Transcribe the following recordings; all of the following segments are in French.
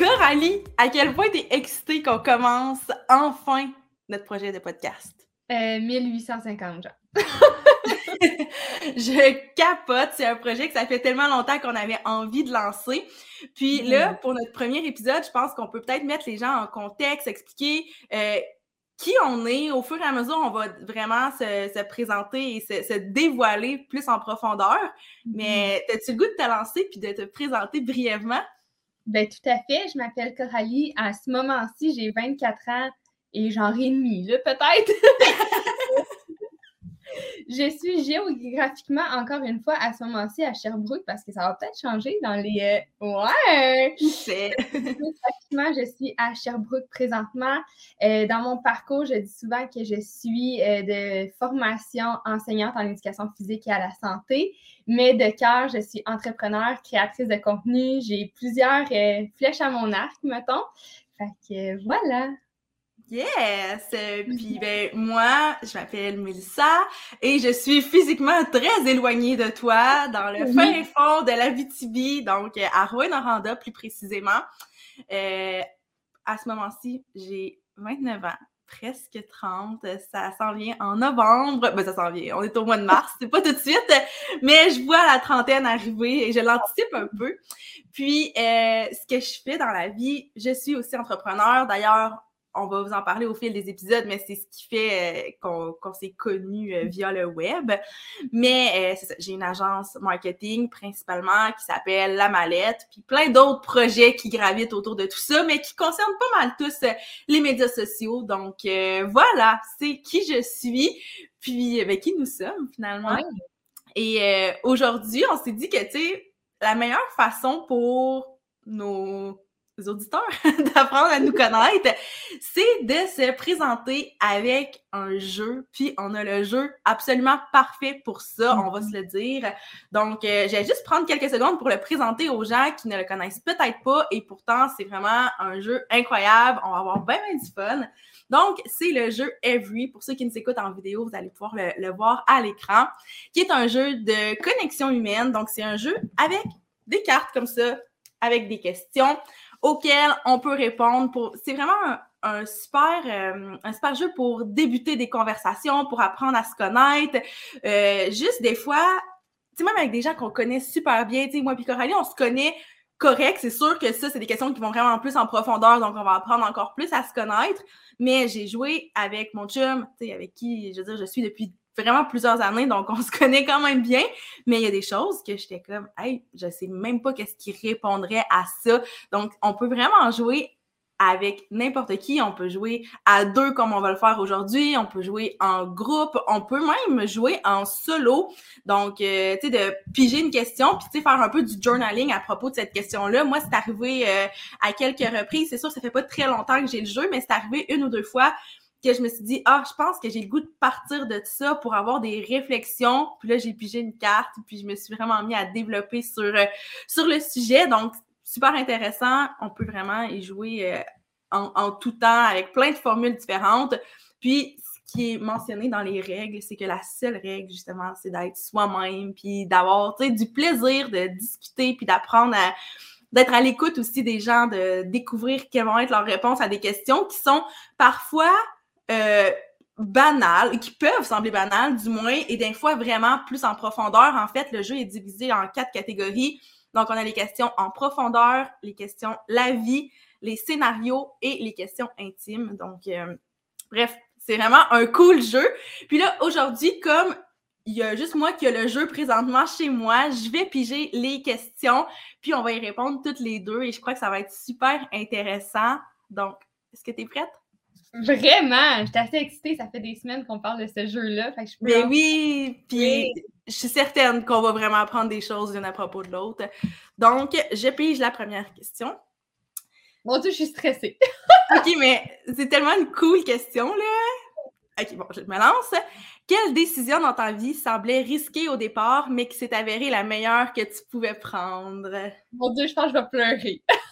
Coralie, à quel point t'es excitée qu'on commence enfin notre projet de podcast? Euh, 1850 genre. je capote, c'est un projet que ça fait tellement longtemps qu'on avait envie de lancer. Puis là, pour notre premier épisode, je pense qu'on peut peut-être mettre les gens en contexte, expliquer euh, qui on est. Au fur et à mesure, on va vraiment se, présenter et se, dévoiler plus en profondeur. Mais mm-hmm. as-tu le goût de te lancer puis de te présenter brièvement? Ben, tout à fait. Je m'appelle Coralie. À ce moment-ci, j'ai 24 ans et genre et demi, peut-être. je suis géographiquement, encore une fois, à ce moment-ci, à Sherbrooke, parce que ça va peut-être changer dans les. Euh, ouais! géographiquement, je suis à Sherbrooke présentement. Euh, dans mon parcours, je dis souvent que je suis euh, de formation enseignante en éducation physique et à la santé, mais de cœur, je suis entrepreneur, créatrice de contenu. J'ai plusieurs flèches à mon arc, mettons. Fait que voilà. Yes! Euh, puis ben moi, je m'appelle Melissa et je suis physiquement très éloignée de toi, dans le fin fond de la VTB, donc euh, à Rouen-Noranda plus précisément. Euh, à ce moment-ci, j'ai 29 ans, presque 30. Ça s'en vient en novembre. Ben ça s'en vient, on est au mois de mars, c'est pas tout de suite, mais je vois la trentaine arriver et je l'anticipe un peu. Puis, ce que je fais dans la vie, je suis aussi entrepreneur. D'ailleurs, on va vous en parler au fil des épisodes, mais c'est ce qui fait euh, qu'on s'est connu euh, via le web. Mais euh, c'est ça, j'ai une agence marketing principalement qui s'appelle La Mallette, puis plein d'autres projets qui gravitent autour de tout ça, mais qui concernent pas mal tous les médias sociaux. Donc voilà, c'est qui je suis, puis ben, qui nous sommes finalement. Et aujourd'hui, on s'est dit que, tu sais, la meilleure façon pour nos auditeurs d'apprendre à nous connaître, c'est de se présenter avec un jeu. Puis on a le jeu absolument parfait pour ça, on va se le dire. Donc, euh, je vais juste prendre quelques secondes pour le présenter aux gens qui ne le connaissent peut-être pas. Et pourtant, c'est vraiment un jeu incroyable. On va avoir bien, bien du fun. Donc, c'est le jeu Every. Pour ceux qui nous écoutent en vidéo, vous allez pouvoir le voir à l'écran, qui est un jeu de connexion humaine. Donc, c'est un jeu avec des cartes comme ça, avec des questions auxquels on peut répondre. Pour... C'est vraiment un, super, euh, un super jeu pour débuter des conversations, pour apprendre à se connaître. Euh, juste des fois, tu même avec des gens qu'on connaît super bien, tu sais, moi et Coralie, on se connaît correct. C'est sûr que ça, c'est des questions qui vont vraiment plus en profondeur, donc on va apprendre encore plus à se connaître. Mais j'ai joué avec mon chum, tu sais, avec qui, je veux dire, je suis depuis vraiment plusieurs années, donc on se connaît quand même bien. Mais il y a des choses que j'étais comme, hey, je sais même pas qu'est-ce qui répondrait à ça. Donc, on peut vraiment jouer avec n'importe qui. On peut jouer à deux comme on va le faire aujourd'hui. On peut jouer en groupe. On peut même jouer en solo. Donc, euh, tu sais, de piger une question, puis tu sais, faire un peu du journaling à propos de cette question-là. Moi, c'est arrivé euh, à quelques reprises. C'est sûr, ça fait pas très longtemps que j'ai le jeu, mais c'est arrivé une ou deux fois que je me suis dit, ah, je pense que j'ai le goût de partir de ça pour avoir des réflexions. Puis là, j'ai pigé une carte, puis je me suis vraiment mis à développer sur, euh, sur le sujet. Donc, super intéressant. On peut vraiment y jouer euh, en, en, tout temps avec plein de formules différentes. Puis, ce qui est mentionné dans les règles, c'est que la seule règle, justement, c'est d'être soi-même, puis d'avoir, tu sais, du plaisir de discuter, puis d'apprendre à d'être à l'écoute aussi des gens, de découvrir quelles vont être leurs réponses à des questions qui sont parfois euh, banales, qui peuvent sembler banales du moins, et des fois vraiment plus en profondeur. En fait, le jeu est divisé en quatre catégories. Donc, on a les questions en profondeur, les questions la vie, les scénarios et les questions intimes. Donc, euh, bref, c'est vraiment un cool jeu. Puis là, aujourd'hui, comme il y a juste moi qui a le jeu présentement chez moi, je vais piger les questions, puis on va y répondre toutes les deux et je crois que ça va être super intéressant. Donc, est-ce que tu es prête? Vraiment, j'étais assez excitée. Ça fait des semaines qu'on parle de ce jeu-là. Mais oui, puis je suis certaine qu'on va vraiment apprendre des choses l'une à propos de l'autre. Donc, je pige la première question. Mon Dieu, je suis stressée. OK, mais c'est tellement une cool question, là. OK, bon, je me lance. Quelle décision dans ta vie semblait risquée au départ, mais qui s'est avérée la meilleure que tu pouvais prendre? Mon Dieu, je pense que je vais pleurer.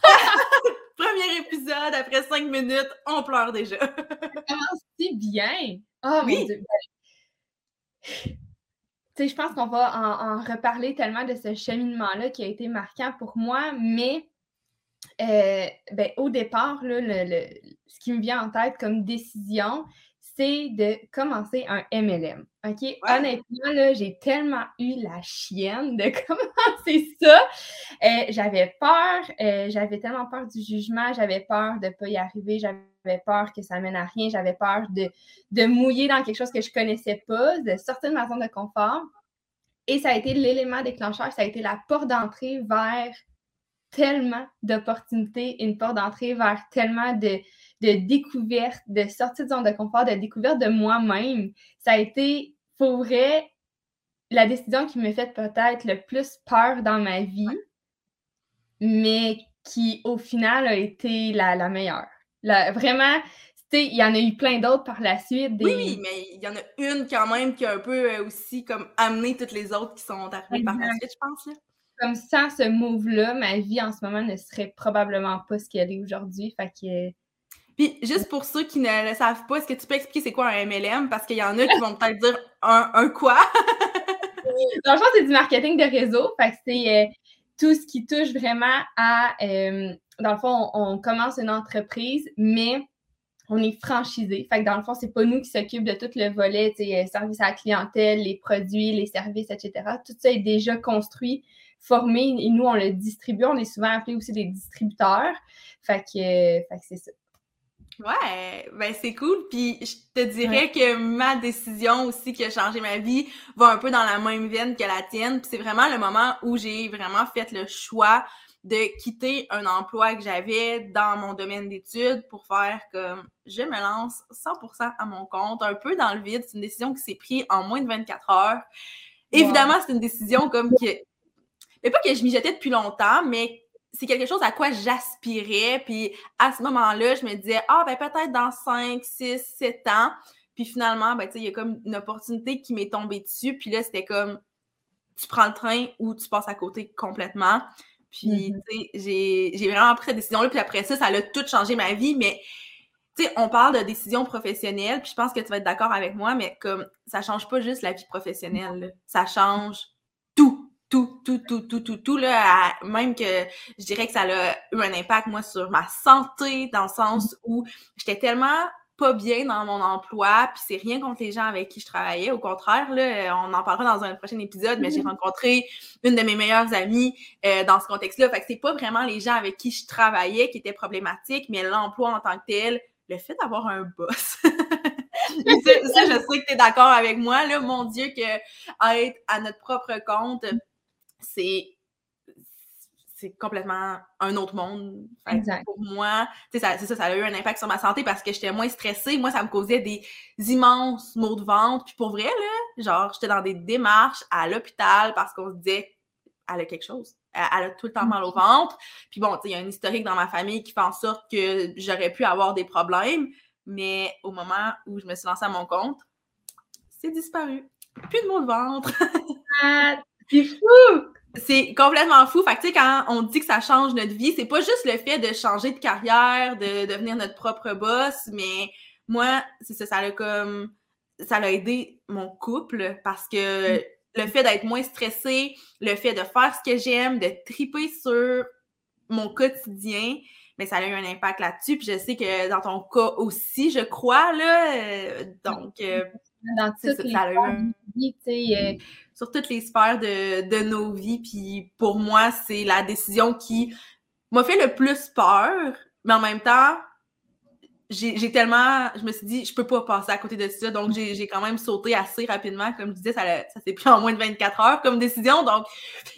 Épisode, après cinq minutes, on pleure déjà. Commence si bien. Oh oui. mon Dieu. Tu sais, je pense qu'on va en, reparler tellement de ce cheminement-là qui a été marquant pour moi, mais euh, ben, au départ, là, ce qui me vient en tête comme décision, c'est de commencer un MLM. OK? Honnêtement, j'ai tellement eu la chienne de commencer ça. Euh, j'avais peur, euh, j'avais tellement peur du jugement, j'avais peur de ne pas y arriver, j'avais peur que ça mène à rien, j'avais peur de, de mouiller dans quelque chose que je ne connaissais pas, de sortir de ma zone de confort. Et ça a été l'élément déclencheur, ça a été la porte d'entrée vers tellement d'opportunités, une porte d'entrée vers tellement de, de découverte, de sortie de zone de confort, de découverte de moi-même. Ça a été, pour vrai, la décision qui me fait peut-être le plus peur dans ma vie, mais qui, au final, a été la, meilleure. vraiment, il y en a eu plein d'autres par la suite. Oui, mais il y en a une quand même qui a un peu euh, aussi comme amené toutes les autres qui sont arrivées par la suite, je pense. Comme sans ce move-là, ma vie en ce moment ne serait probablement pas ce qu'elle est aujourd'hui. Fait que puis juste pour ceux qui ne le savent pas, est-ce que tu peux expliquer c'est quoi un MLM? Parce qu'il y en a qui vont peut-être dire un, quoi? Dans le fond, c'est du marketing de réseau. Fait que c'est euh, tout ce qui touche vraiment à. Euh, dans le fond, on, commence une entreprise, mais on est franchisé. Fait que dans le fond, c'est pas nous qui s'occupent de tout le volet, euh, service à la clientèle, les produits, les services, etc. Tout ça est déjà construit, formé, et nous, on le distribue. On est souvent appelé aussi des distributeurs. Fait que, fait que c'est ça. Ouais, ben c'est cool. Puis je te dirais que ma décision aussi qui a changé ma vie va un peu dans la même veine que la tienne. Puis c'est vraiment le moment où j'ai vraiment fait le choix de quitter un emploi que j'avais dans mon domaine d'études pour faire comme je me lance 100% à mon compte, un peu dans le vide. C'est une décision qui s'est prise en moins de 24 heures. Évidemment, c'est une décision comme que mais pas que je m'y jetais depuis longtemps, mais c'est quelque chose à quoi j'aspirais. Puis à ce moment-là, je me disais, ah, ben peut-être dans 5, 6, 7 ans. Puis finalement, ben, tu sais, il y a comme une opportunité qui m'est tombée dessus. Puis là, c'était comme, tu prends le train ou tu passes à côté complètement. Puis, mm-hmm. tu sais, j'ai vraiment pris cette décision-là. Puis après ça, ça a tout changé ma vie. Mais, tu sais, on parle de décision professionnelle. Puis je pense que tu vas être d'accord avec moi, mais comme, ça change pas juste la vie professionnelle. Ça change tout tout, tout, tout, tout, tout, tout, là, même que je dirais que ça a eu un impact, moi, sur ma santé, dans le sens mm-hmm. où j'étais tellement pas bien dans mon emploi, puis c'est rien contre les gens avec qui je travaillais. Au contraire, là, on en parlera dans un prochain épisode, mais j'ai mm-hmm. rencontré une de mes meilleures amies euh, dans ce contexte-là. Fait que c'est pas vraiment les gens avec qui je travaillais qui étaient problématiques, mais l'emploi en tant que tel, le fait d'avoir un boss. ça, je sais que tu es d'accord avec moi, là, mon Dieu, que être à notre propre compte, c'est c'est complètement un autre monde. Pour moi, c'est ça, ça, ça a eu un impact sur ma santé parce que j'étais moins stressée. Moi, ça me causait des immenses maux de ventre. Puis pour vrai, là, genre, j'étais dans des démarches à l'hôpital parce qu'on se disait, elle a quelque chose. Elle, a tout le temps mal au ventre. Puis bon, il y a un historique dans ma famille qui fait en sorte que j'aurais pu avoir des problèmes. Mais au moment où je me suis lancée à mon compte, c'est disparu. Plus de maux de ventre. Ah, c'est fou! C'est complètement fou. Fait que, tu sais, quand on dit que ça change notre vie, c'est pas juste le fait de changer de carrière, de devenir notre propre boss, mais moi, c'est ça, ça a comme, ça a aidé mon couple parce que mm. le fait d'être moins stressé, le fait de faire ce que j'aime, de triper sur mon quotidien, mais ça a eu un impact là-dessus. Puis je sais que dans ton cas aussi, je crois, là. Euh, donc, euh, dans toutes les ça, euh, sur toutes les sphères de, nos vies. Puis pour moi, c'est la décision qui m'a fait le plus peur, mais en même temps, j'ai tellement. Je me suis dit, je peux pas passer à côté de ça. Donc, j'ai quand même sauté assez rapidement. Comme je disais, ça, ça s'est pris en moins de 24 heures comme décision. Donc,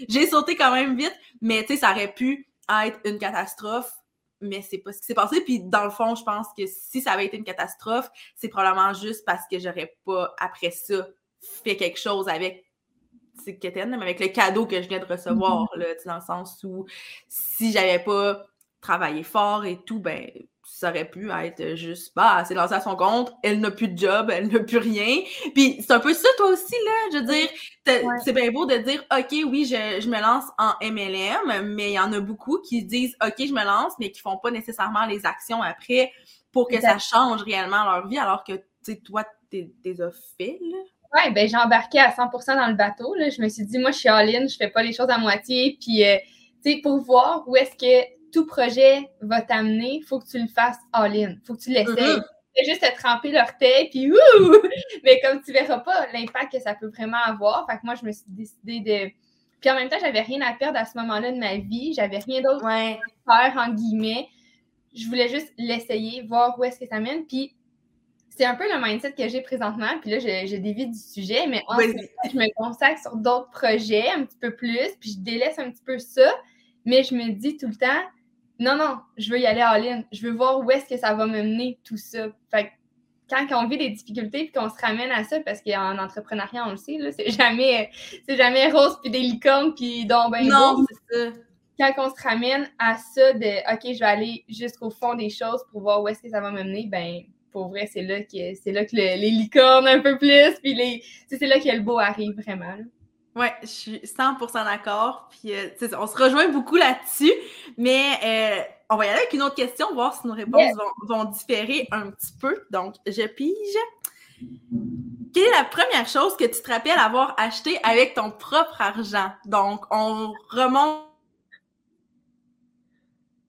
j'ai sauté quand même vite. Mais tu sais, ça aurait pu être une catastrophe mais c'est pas ce qui s'est passé. Puis dans le fond, je pense que si ça avait été une catastrophe, c'est probablement juste parce que j'aurais pas, après ça, fait quelque chose avec mais avec le cadeau que je viens de recevoir, mm-hmm. là, dans le sens où si j'avais pas travaillé fort et tout, ben ça aurait pu être juste, bah, c'est lancé à son compte, elle n'a plus de job, elle n'a plus rien. Puis c'est un peu ça, toi aussi, là. Je veux dire, c'est bien beau de dire, OK, oui, je, je, me lance en MLM, mais il y en a beaucoup qui disent, OK, je me lance, mais qui font pas nécessairement les actions après pour que ça change réellement leur vie, alors que, tu sais, toi, t'es as fait, là. Ouais, ben j'ai embarqué à 100% dans le bateau. Là. Je me suis dit, moi, je suis all-in, je fais pas les choses à moitié. Puis, euh, tu sais, pour voir où est-ce que tout projet va t'amener, il faut que tu le fasses all-in. faut que tu l'essayes. Mm juste te tremper l'orteil, puis ouh! Mais comme tu verras pas l'impact que ça peut vraiment avoir, fait que moi, je me suis décidé de. Puis en même temps, j'avais rien à perdre à ce moment-là de ma vie. J'avais rien d'autre à faire, en guillemets. Je voulais juste l'essayer, voir où est-ce que ça mène. Puis c'est un peu le mindset que j'ai présentement. Puis là, je, je dévie du sujet, mais en fait, je me consacre sur d'autres projets un petit peu plus, puis je délaisse un petit peu ça. Mais je me dis tout le temps, non, non, je veux y aller en ligne. Je veux voir où est-ce que ça va me mener tout ça. Fait que quand on vit des difficultés puis qu'on se ramène à ça, parce qu'en entrepreneuriat, on le sait, c'est jamais, c'est jamais rose puis des licornes puis donc ben Non, c'est ça. Quand on se ramène à ça de OK, je vais aller jusqu'au fond des choses pour voir où est-ce que ça va me mener, ben pour vrai, c'est là que c'est là que les licornes un peu plus, puis les. C'est là que le beau arrive vraiment. Ouais, je suis 100% d'accord. Puis, euh, on se rejoint beaucoup là-dessus, mais euh, on va y aller avec une autre question, voir si nos réponses vont, différer un petit peu. Donc, je pige. Quelle est la première chose que tu te rappelles avoir acheté avec ton propre argent? Donc, on remonte.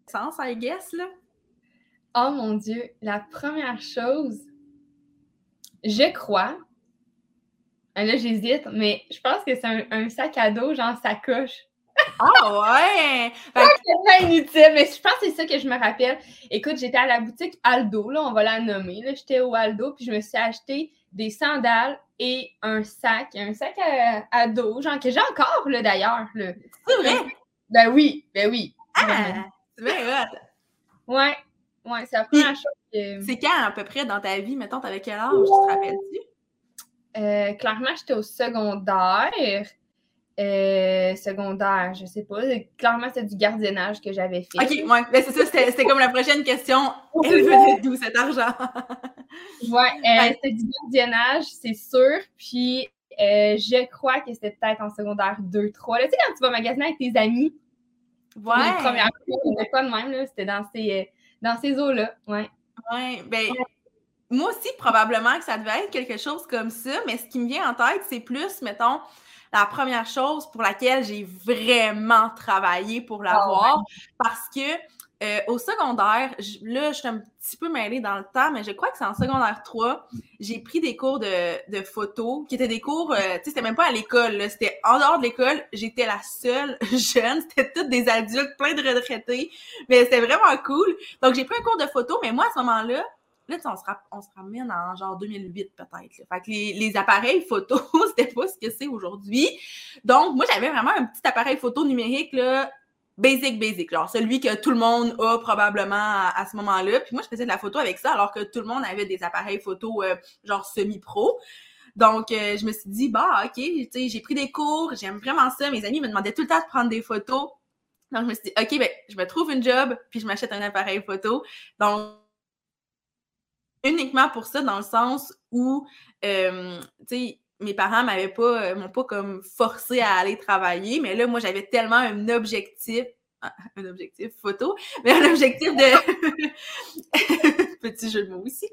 Sens, I guess, là. Oh mon Dieu, la première chose, je crois, ah, là j'hésite, mais je pense que c'est un, sac à dos, genre sacoche. Ah ouais! c'est pas inutile, mais je pense que c'est ça que je me rappelle. Écoute, j'étais à la boutique Aldo, là, on va la nommer. Là, j'étais au Aldo, puis je me suis acheté des sandales et un sac, un sac à, dos, genre que j'ai encore, là, d'ailleurs. C'est vrai? Ben oui, ben oui. Ah! C'est vrai, Ouais, Ouais, c'est la première chose que. C'est quand à peu près dans ta vie, mettons, t'avais quel âge, tu te rappelles-tu? Euh, clairement, j'étais au secondaire. Euh, secondaire, je sais pas. Clairement, c'était du gardiennage que j'avais fait. OK, ouais. Ben, c'est ça, c'était comme la prochaine question. Elle venait d'où cet argent? ouais, euh, c'était du gardiennage, c'est sûr. Puis, je crois que c'était peut-être en secondaire 2-3. Tu sais, quand tu vas magasiner avec tes amis, ouais. les premières fois, c'était pas de même, c'était dans ces dans ces eaux-là, ouais. Ouais, ben, moi aussi, probablement que ça devait être quelque chose comme ça, mais ce qui me vient en tête, c'est plus, mettons, la première chose pour laquelle j'ai vraiment travaillé pour ah l'avoir, parce que euh, au secondaire, là, je suis un petit peu mêlée dans le temps, mais je crois que c'est en secondaire 3, j'ai pris des cours de, de photo, qui étaient des cours, euh, tu sais, c'était même pas à l'école, c'était en dehors de l'école, j'étais la seule jeune, c'était toutes des adultes, plein de retraités, mais c'était vraiment cool. Donc, j'ai pris un cours de photo, mais moi, à ce moment-là, là, on se, on se ramène en genre 2008 peut-être. Fait que les, les appareils photo, c'était pas ce que c'est aujourd'hui. Donc, moi, j'avais vraiment un petit appareil photo numérique, là, basic, basic, genre celui que tout le monde a probablement à, ce moment-là. Puis moi, je faisais de la photo avec ça, alors que tout le monde avait des appareils photo euh, genre semi-pro. Donc, euh, je me suis dit, bah, OK, tu sais, j'ai pris des cours, j'aime vraiment ça. Mes amis me demandaient tout le temps de prendre des photos. Donc, je me suis dit, OK, ben, je me trouve une job, puis je m'achète un appareil photo. Donc, uniquement pour ça, dans le sens où, euh, tu sais, mes parents m'avaient pas, euh, m'ont pas comme forcé à aller travailler, mais là, moi, j'avais tellement un objectif, un objectif photo, mais un objectif de petit jeu de mots aussi.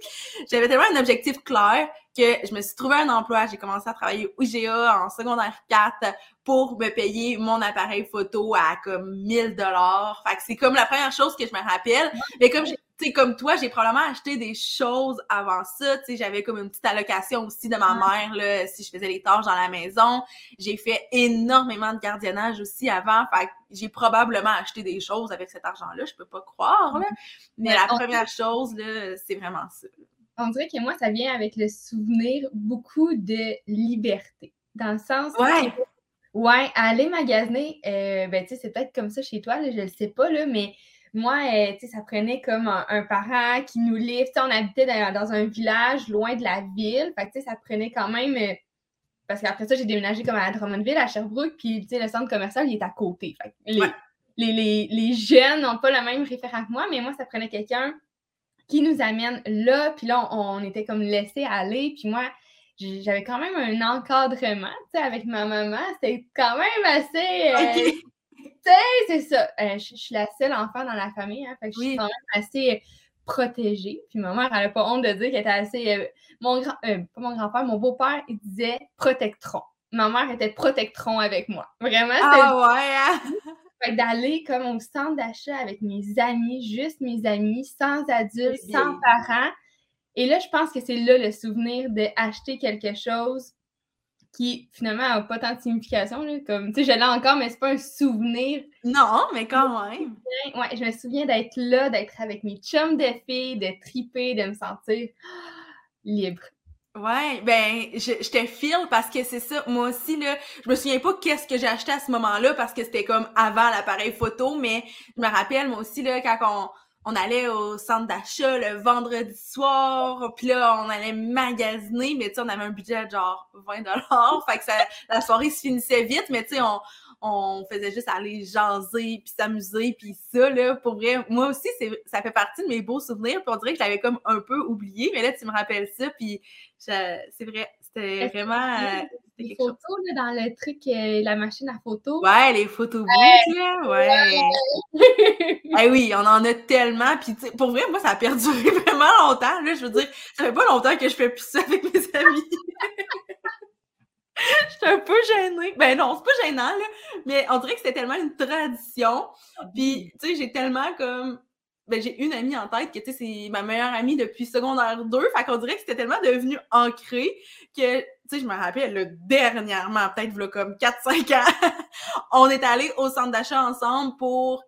J'avais tellement un objectif clair que je me suis trouvé un emploi. J'ai commencé à travailler au IGA en secondaire 4 pour me payer mon appareil photo à comme 1000 dollars. Fait que c'est comme la première chose que je me rappelle. Mais comme tu comme toi, j'ai probablement acheté des choses avant ça. Tu sais, j'avais comme une petite allocation aussi de ma mère, là, si je faisais les tâches dans la maison. J'ai fait énormément de gardiennage aussi avant. Fait que j'ai probablement acheté des choses avec cet argent-là. Je peux pas croire, là. Mais, la première chose, là, c'est vraiment ça. On dirait que moi, ça vient avec le souvenir beaucoup de liberté. Dans le sens ouais. ouais, aller magasiner, euh, ben, tu sais, c'est peut-être comme ça chez toi, là, je le sais pas, là, mais moi, euh, tu sais, ça prenait comme un, parent qui nous livre. Tu sais, on habitait dans, un village loin de la ville. Fait que, tu sais, ça prenait quand même. Euh, parce qu'après ça, j'ai déménagé comme à Drummondville, à Sherbrooke, puis, tu sais, le centre commercial, il est à côté. Fait les, les, les, jeunes n'ont pas le même référent que moi, mais moi, ça prenait quelqu'un qui nous amène là. Puis là, on, était comme laissés aller. Puis moi, j'avais quand même un encadrement, tu sais, avec ma maman. C'était quand même assez. Euh, c'est ça. Euh, je, suis la seule enfant dans la famille, hein, fait que je suis quand même assez euh, protégée. Puis ma mère, elle n'a pas honte de dire qu'elle était assez. mon grand, pas mon grand-père, mon beau-père, il disait protectron. Ma mère était protectron avec moi. Vraiment, c'était. Ah ouais! Hein? Fait d'aller comme au centre d'achat avec mes amis, juste mes amis, sans adultes, sans parents. Et là, je pense que c'est là le souvenir d'acheter quelque chose qui finalement n'a pas tant de signification. comme, tu sais, je l'ai encore, mais c'est pas un souvenir. Non, mais quand même. Ouais, je me souviens d'être là, d'être avec mes chums de filles, de triper, de me sentir libre. Ouais, ben, je, je te file parce que c'est ça. Moi aussi, là, je me souviens pas qu'est-ce que j'ai acheté à ce moment-là parce que c'était comme avant l'appareil photo, mais je me rappelle, moi aussi, là, quand on, on allait au centre d'achat le vendredi soir, puis là, on allait magasiner, mais tu sais, on avait un budget de genre 20 dollars, fait que ça, la soirée se finissait vite, mais tu sais, on, on faisait juste aller jaser, puis s'amuser, puis ça, là, pour vrai, moi aussi, ça fait partie de mes beaux souvenirs, puis on dirait que je l'avais comme un peu oublié, mais là, tu me rappelles ça, puis c'est vrai, c'était vraiment... Les photos, là, dans le truc, euh, la machine à photos. Ouais, les photos là, ouais. ouais. oui, on en a tellement, puis pour vrai, moi, ça a perduré vraiment longtemps, là, je veux dire, ça fait pas longtemps que je fais plus ça avec mes amis. Je suis un peu gênée. Ben non, c'est pas gênant, là. Mais on dirait que c'était tellement une tradition. Puis, tu sais, j'ai tellement comme. Ben, j'ai une amie en tête qui, tu sais, c'est ma meilleure amie depuis secondaire 2. Fait qu'on dirait que c'était tellement devenu ancré que, tu sais, je me rappelle, le dernièrement, peut-être, voilà, comme 4-5 ans, on est allé au centre d'achat ensemble pour.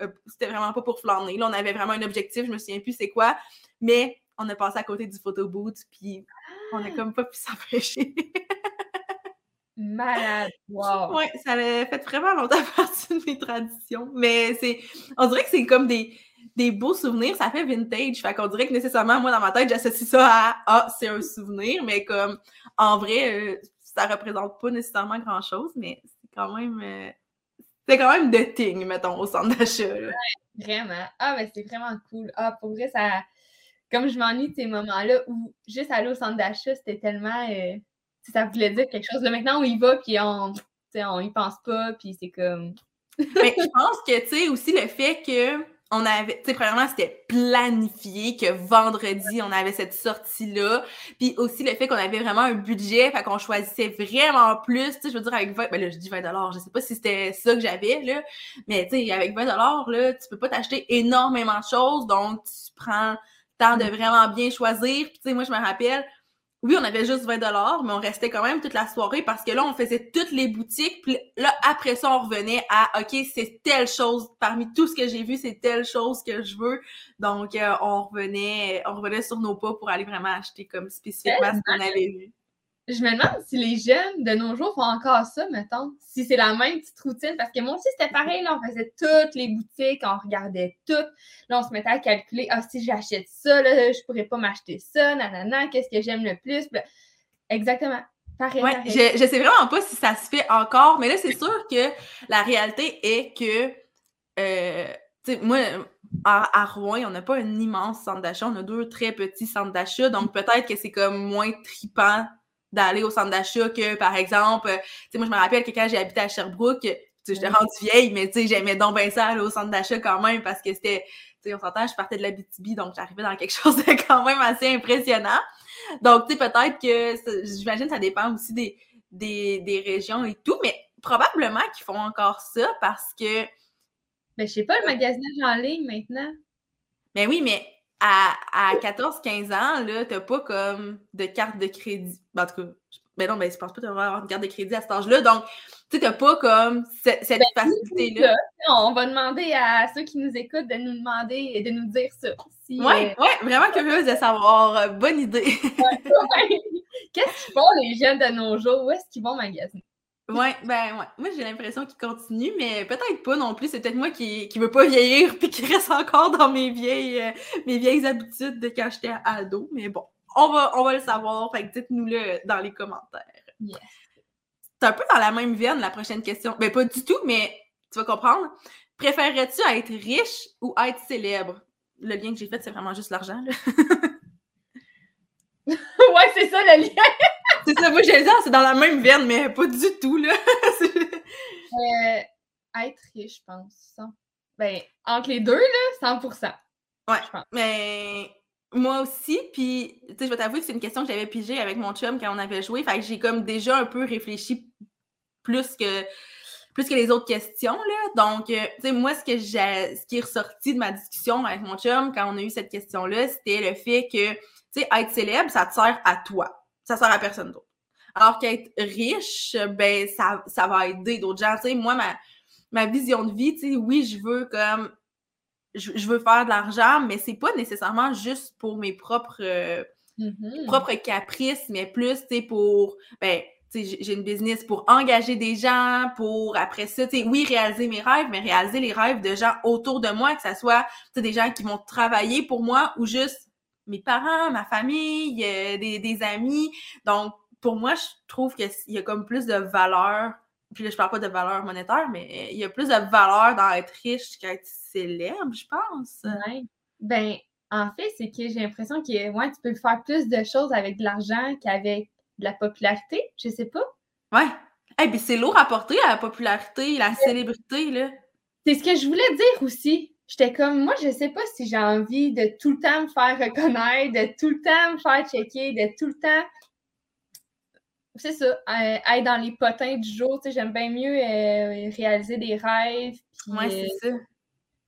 Euh, c'était vraiment pas pour flâner. Là, on avait vraiment un objectif, je me souviens plus c'est quoi. Mais on a passé à côté du photo boot, puis on a comme pas pu s'empêcher. Malade. Wow. Oui, ça a fait vraiment longtemps partie de mes traditions. Mais c'est. On dirait que c'est comme des, des beaux souvenirs, ça fait vintage. Fait qu'on dirait que nécessairement, moi, dans ma tête, j'associe ça à Ah, c'est un souvenir, mais comme en vrai, euh, ça représente pas nécessairement grand chose, mais c'est quand même. Euh, c'est quand même de thing, mettons, au centre d'achat. Ouais, vraiment. Ah, mais c'est vraiment cool. Ah, pour vrai, ça. Comme je m'ennuie de ces moments-là où juste aller au centre d'achat, c'était tellement. Euh, ça voulait dire quelque chose. Là, maintenant, on y va, puis on, on y pense pas, puis c'est comme. Mais je pense que, tu sais, aussi le fait que on avait, tu sais, premièrement, c'était planifié que vendredi, on avait cette sortie-là. Puis aussi le fait qu'on avait vraiment un budget, fait qu'on choisissait vraiment plus, tu sais, je veux dire, avec 20, ben là, je dis 20 je sais pas si c'était ça que j'avais, là, mais tu sais, avec 20 là, tu peux pas t'acheter énormément de choses, donc tu prends le temps de mm. vraiment bien choisir. Puis tu sais, moi, je me rappelle, oui, on avait juste 20 dollars, mais on restait quand même toute la soirée parce que là, on faisait toutes les boutiques. Puis là, après ça, on revenait à OK, c'est telle chose. Parmi tout ce que j'ai vu, c'est telle chose que je veux. Donc, euh, on revenait, on revenait sur nos pas pour aller vraiment acheter comme spécifiquement ce qu'on avait vu je me demande si les jeunes de nos jours font encore ça, mettons. Si c'est la même petite routine. Parce que moi aussi, c'était pareil. Là, on faisait toutes les boutiques, on regardait toutes. Là, on se mettait à calculer Ah, si j'achète ça, là, je pourrais pas m'acheter ça, nanana, qu'est-ce que j'aime le plus. Exactement. Pareil, ouais, Je, je sais vraiment pas si ça se fait encore, mais là, c'est sûr que la réalité est que. Euh, moi, à, à, Rouen, on n'a pas un immense centre d'achat, on a deux très petits centres d'achat, donc peut-être que c'est comme moins tripant d'aller au centre d'achat que, par exemple, euh, tu sais, moi, je me rappelle que quand j'ai habité à Sherbrooke, tu sais, j'étais rendue vieille, mais tu sais, j'aimais donc bien ça aller au centre d'achat quand même parce que c'était, tu sais, on s'entend, je partais de la BTB, donc j'arrivais dans quelque chose de quand même assez impressionnant. Donc, tu sais, peut-être que, j'imagine, ça dépend aussi des, des, des régions et tout, mais probablement qu'ils font encore ça parce que. Mais je sais pas, le magasinage en ligne maintenant. Mais oui, mais à, à 14-15 ans, là, t'as pas comme de carte de crédit. Ben, en tout cas, ben non, ben, je pense pas que tu avoir une carte de crédit à cet âge-là. Donc, tu sais, t'as pas comme cette, ben, facilité-là. On va demander à ceux qui nous écoutent de nous demander et de nous dire ça. oui, ouais, euh, ouais, vraiment curieuse de savoir. Euh, bonne idée. Qu'est-ce qu'ils font les jeunes de nos jours? Où est-ce qu'ils vont magasiner? Ouais, ben ouais. Moi, j'ai l'impression qu'il continue, mais peut-être pas non plus. C'est peut-être moi qui, qui veux pas vieillir puis qui reste encore dans mes vieilles, euh, mes vieilles habitudes de quand j'étais ado. Mais bon, on va, on va le savoir. Fait que dites-nous-le dans les commentaires. Yes. C'est un peu dans la même veine, la prochaine question. Ben, pas du tout, mais tu vas comprendre. Préférerais-tu être riche ou être célèbre? Le lien que j'ai fait, c'est vraiment juste l'argent, ouais, c'est ça le lien! c'est ça, moi, j'allais dire, c'est dans la même veine, mais pas du tout, là. euh, être riche, je pense. Ben, entre les deux, là, 100%. Ouais, mais moi aussi, puis, tu sais, je vais t'avouer que c'est une question que j'avais pigée avec mon chum quand on avait joué, fait que j'ai comme déjà un peu réfléchi plus que plus que les autres questions, là. Donc, euh, tu sais, moi, ce, que j'ai, ce qui est ressorti de ma discussion avec mon chum quand on a eu cette question-là, c'était le fait que, tu sais, être célèbre, ça te sert à toi. Ça sert à personne d'autre. Alors qu'être riche, ben, ça, ça va aider d'autres gens. Tu sais, moi, ma, ma vision de vie, tu sais, oui, je veux comme, je, veux faire de l'argent, mais c'est pas nécessairement juste pour mes propres, euh, mm-hmm. propres caprices, mais plus, tu sais, pour, ben, j'ai une business pour engager des gens, pour après ça, oui, réaliser mes rêves, mais réaliser les rêves de gens autour de moi, que ce soit des gens qui vont travailler pour moi ou juste mes parents, ma famille, euh, des, des, amis. Donc, pour moi, je trouve qu'il y a comme plus de valeur. Puis là, je parle pas de valeur monétaire, mais il y a plus de valeur dans être riche qu'être célèbre, je pense. Ouais. Ben, en fait, c'est que j'ai l'impression que ouais, tu peux faire plus de choses avec de l'argent qu'avec de la popularité, je sais pas. Ouais. Et puis c'est lourd à porter à la popularité, la célébrité, là. C'est ce que je voulais dire aussi. J'étais comme, moi, je sais pas si j'ai envie de tout le temps me faire reconnaître, de tout le temps me faire checker, de tout le temps. C'est ça, euh, être dans les potins du jour. Tu sais, j'aime bien mieux euh, réaliser des rêves. ouais, c'est ça.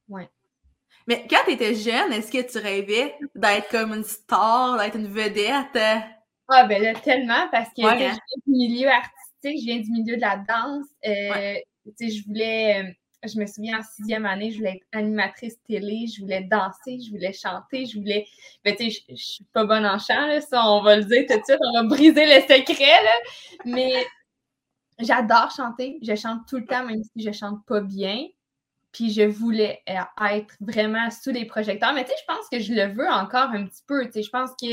Ouais. Mais quand tu étais jeune, est-ce que tu rêvais d'être comme une star, d'être une vedette? Ah, ben là, tellement, parce que je viens du milieu artistique, je viens du milieu de la danse. Euh, tu sais, je voulais, euh, je me souviens en sixième année, je voulais être animatrice télé, je voulais danser, je voulais chanter, je voulais. Ben, tu sais, je, je suis pas bonne en chant, là, ça, on va le dire tout de suite, on va briser le secret, là. Mais j'adore chanter, je chante tout le temps, même si je chante pas bien. Puis je voulais euh, être vraiment sous les projecteurs. Mais tu sais, je pense que je le veux encore un petit peu. Tu sais, je pense que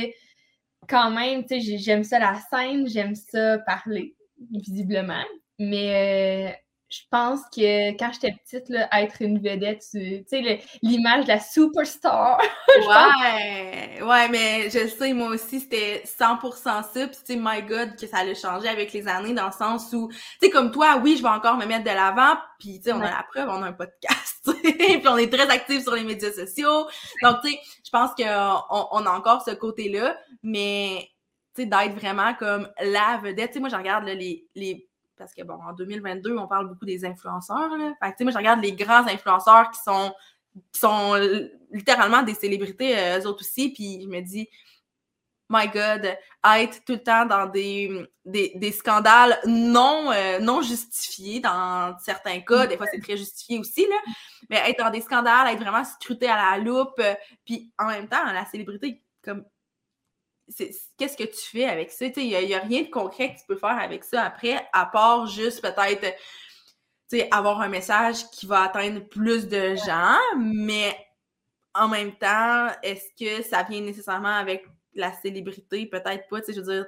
quand même, tu sais, j'aime ça la scène, j'aime ça parler, visiblement. Mais euh, je pense que quand j'étais petite, là, être une vedette, tu sais, l'image de la superstar. ouais, ouais, mais je sais, moi aussi, c'était 100% ça. Puis, tu sais, my God, que ça allait changer avec les années, dans le sens où, tu sais, comme toi, oui, je vais encore me mettre de l'avant. Puis, tu sais, on a la preuve, on a un podcast. puis, on est très actifs sur les médias sociaux. Donc, tu sais, je pense qu'on on a encore ce côté-là. Mais, tu sais, d'être vraiment comme la vedette. Tu sais, moi, je regarde les, les parce que, bon, en 2022, on parle beaucoup des influenceurs. Là. Fait que, moi, je regarde les grands influenceurs qui sont, qui sont littéralement des célébrités, euh, eux autres aussi, puis je me dis, my God, être tout le temps dans des, des, des scandales non, euh, non justifiés dans certains cas, des fois c'est très justifié aussi, là, mais être dans des scandales, être vraiment scruté à la loupe, euh, puis en même temps, la célébrité, comme qu'est-ce que tu fais avec ça? Il n'y a, rien de concret que tu peux faire avec ça après, à part juste peut-être avoir un message qui va atteindre plus de gens, mais en même temps, est-ce que ça vient nécessairement avec la célébrité? Peut-être pas, je veux dire.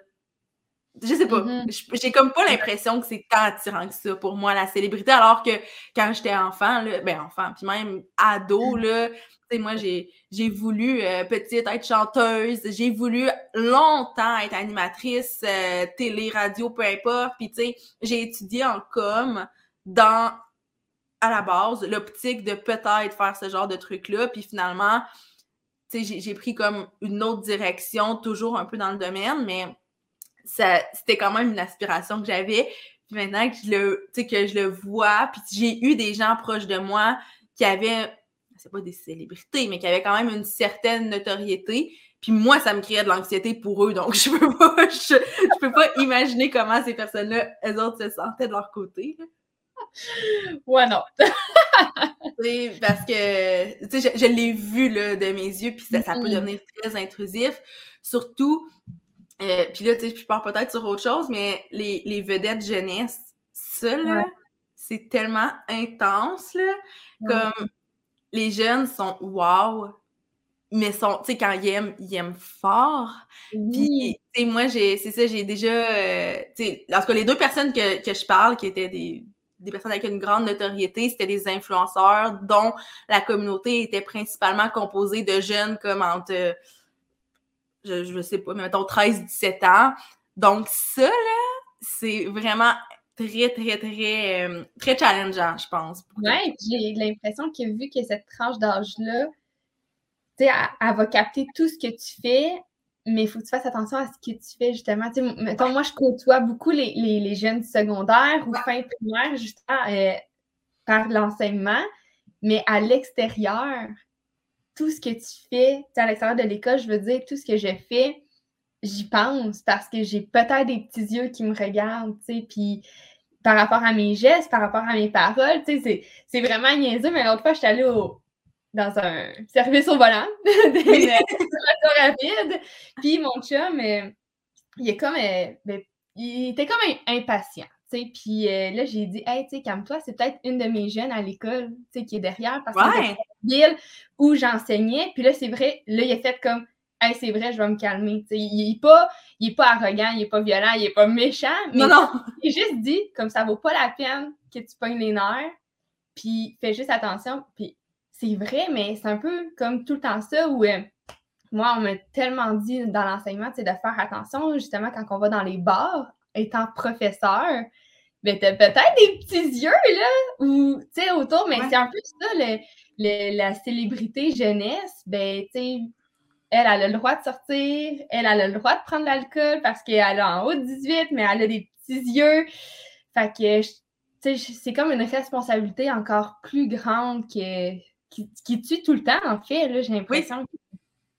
Je sais pas. Mm-hmm. J'ai comme pas l'impression que c'est tant attirant que ça pour moi, la célébrité, alors que quand j'étais enfant, là, ben enfant, puis même ado, mm. là, moi, j'ai, voulu, euh, petite, être chanteuse. J'ai voulu longtemps être animatrice, euh, télé, radio, peu importe. Puis, tu sais, j'ai étudié en com dans, à la base, l'optique de peut-être faire ce genre de truc-là. Puis finalement, tu sais, j'ai, pris comme une autre direction, toujours un peu dans le domaine, mais c'était quand même une aspiration que j'avais. Puis maintenant que je le, que je le vois, puis j'ai eu des gens proches de moi qui avaient c'est pas des célébrités, mais qui avaient quand même une certaine notoriété. Puis moi, ça me créait de l'anxiété pour eux, donc je peux pas, je, peux pas imaginer comment ces personnes-là, elles autres, se sentaient de leur côté. Ouais, non. parce que, tu sais, je, l'ai vu là, de mes yeux, puis ça, peut devenir très intrusif. Surtout, euh, puis là, tu sais, je parle peut-être sur autre chose, mais les, les vedettes jeunesse, ça, là, c'est tellement intense, là. Comme les jeunes sont wow, mais sont, tu sais, quand ils aiment, ils aiment fort. Puis, tu sais, moi, j'ai, c'est ça, j'ai déjà, euh, tu sais, lorsque les deux personnes que, que je parle, qui étaient des, des personnes avec une grande notoriété, c'était des influenceurs dont la communauté était principalement composée de jeunes comme entre, je, je sais pas, mais mettons 13-17 ans. Donc, ça, là, c'est vraiment très, très, très, euh, très challengeant, je pense. Oui, j'ai l'impression que vu que cette tranche d'âge-là, tu sais, elle, va capter tout ce que tu fais, mais il faut que tu fasses attention à ce que tu fais, justement. Tu sais, mettons, moi, je côtoie beaucoup les, les, jeunes secondaires ou fin primaire, justement, euh, par l'enseignement, mais à l'extérieur, tout ce que tu fais, à l'extérieur de l'école, je veux dire, tout ce que je fais, j'y pense parce que j'ai peut-être des petits yeux qui me regardent, tu sais, puis par rapport à mes gestes, par rapport à mes paroles, tu sais, c'est vraiment niaiseux, mais l'autre fois, j'étais allée dans un service au volant, des rapide, puis mon chum, euh, il est comme, euh, ben, il était comme impatient, tu sais, puis euh, là, j'ai dit, hey, tu sais, calme-toi, c'est peut-être une de mes jeunes à l'école, tu sais, qui est derrière, parce que c'est ville où j'enseignais, puis là, c'est vrai, là, il a fait comme, hey, c'est vrai, je vais me calmer. il n'est pas, il est pas arrogant, il n'est pas violent, il n'est pas méchant, mais non, non. il juste dit comme ça vaut pas la peine que tu pognes les nerfs, puis fais juste attention. Puis c'est vrai, mais c'est un peu comme tout le temps ça où euh, moi, on m'a tellement dit dans l'enseignement de faire attention, justement, quand on va dans les bars, étant professeur, mais ben, t'as peut-être des petits yeux, là, ou, tu sais, autour, mais c'est un peu ça, le, la célébrité jeunesse, ben, tu sais, elle, elle a le droit de sortir, elle, elle a le droit de prendre l'alcool parce qu'elle a en haut de 18, mais elle a des petits yeux. Fait que, c'est comme une responsabilité encore plus grande que, qui, tue tout le temps, en fait, j'ai l'impression.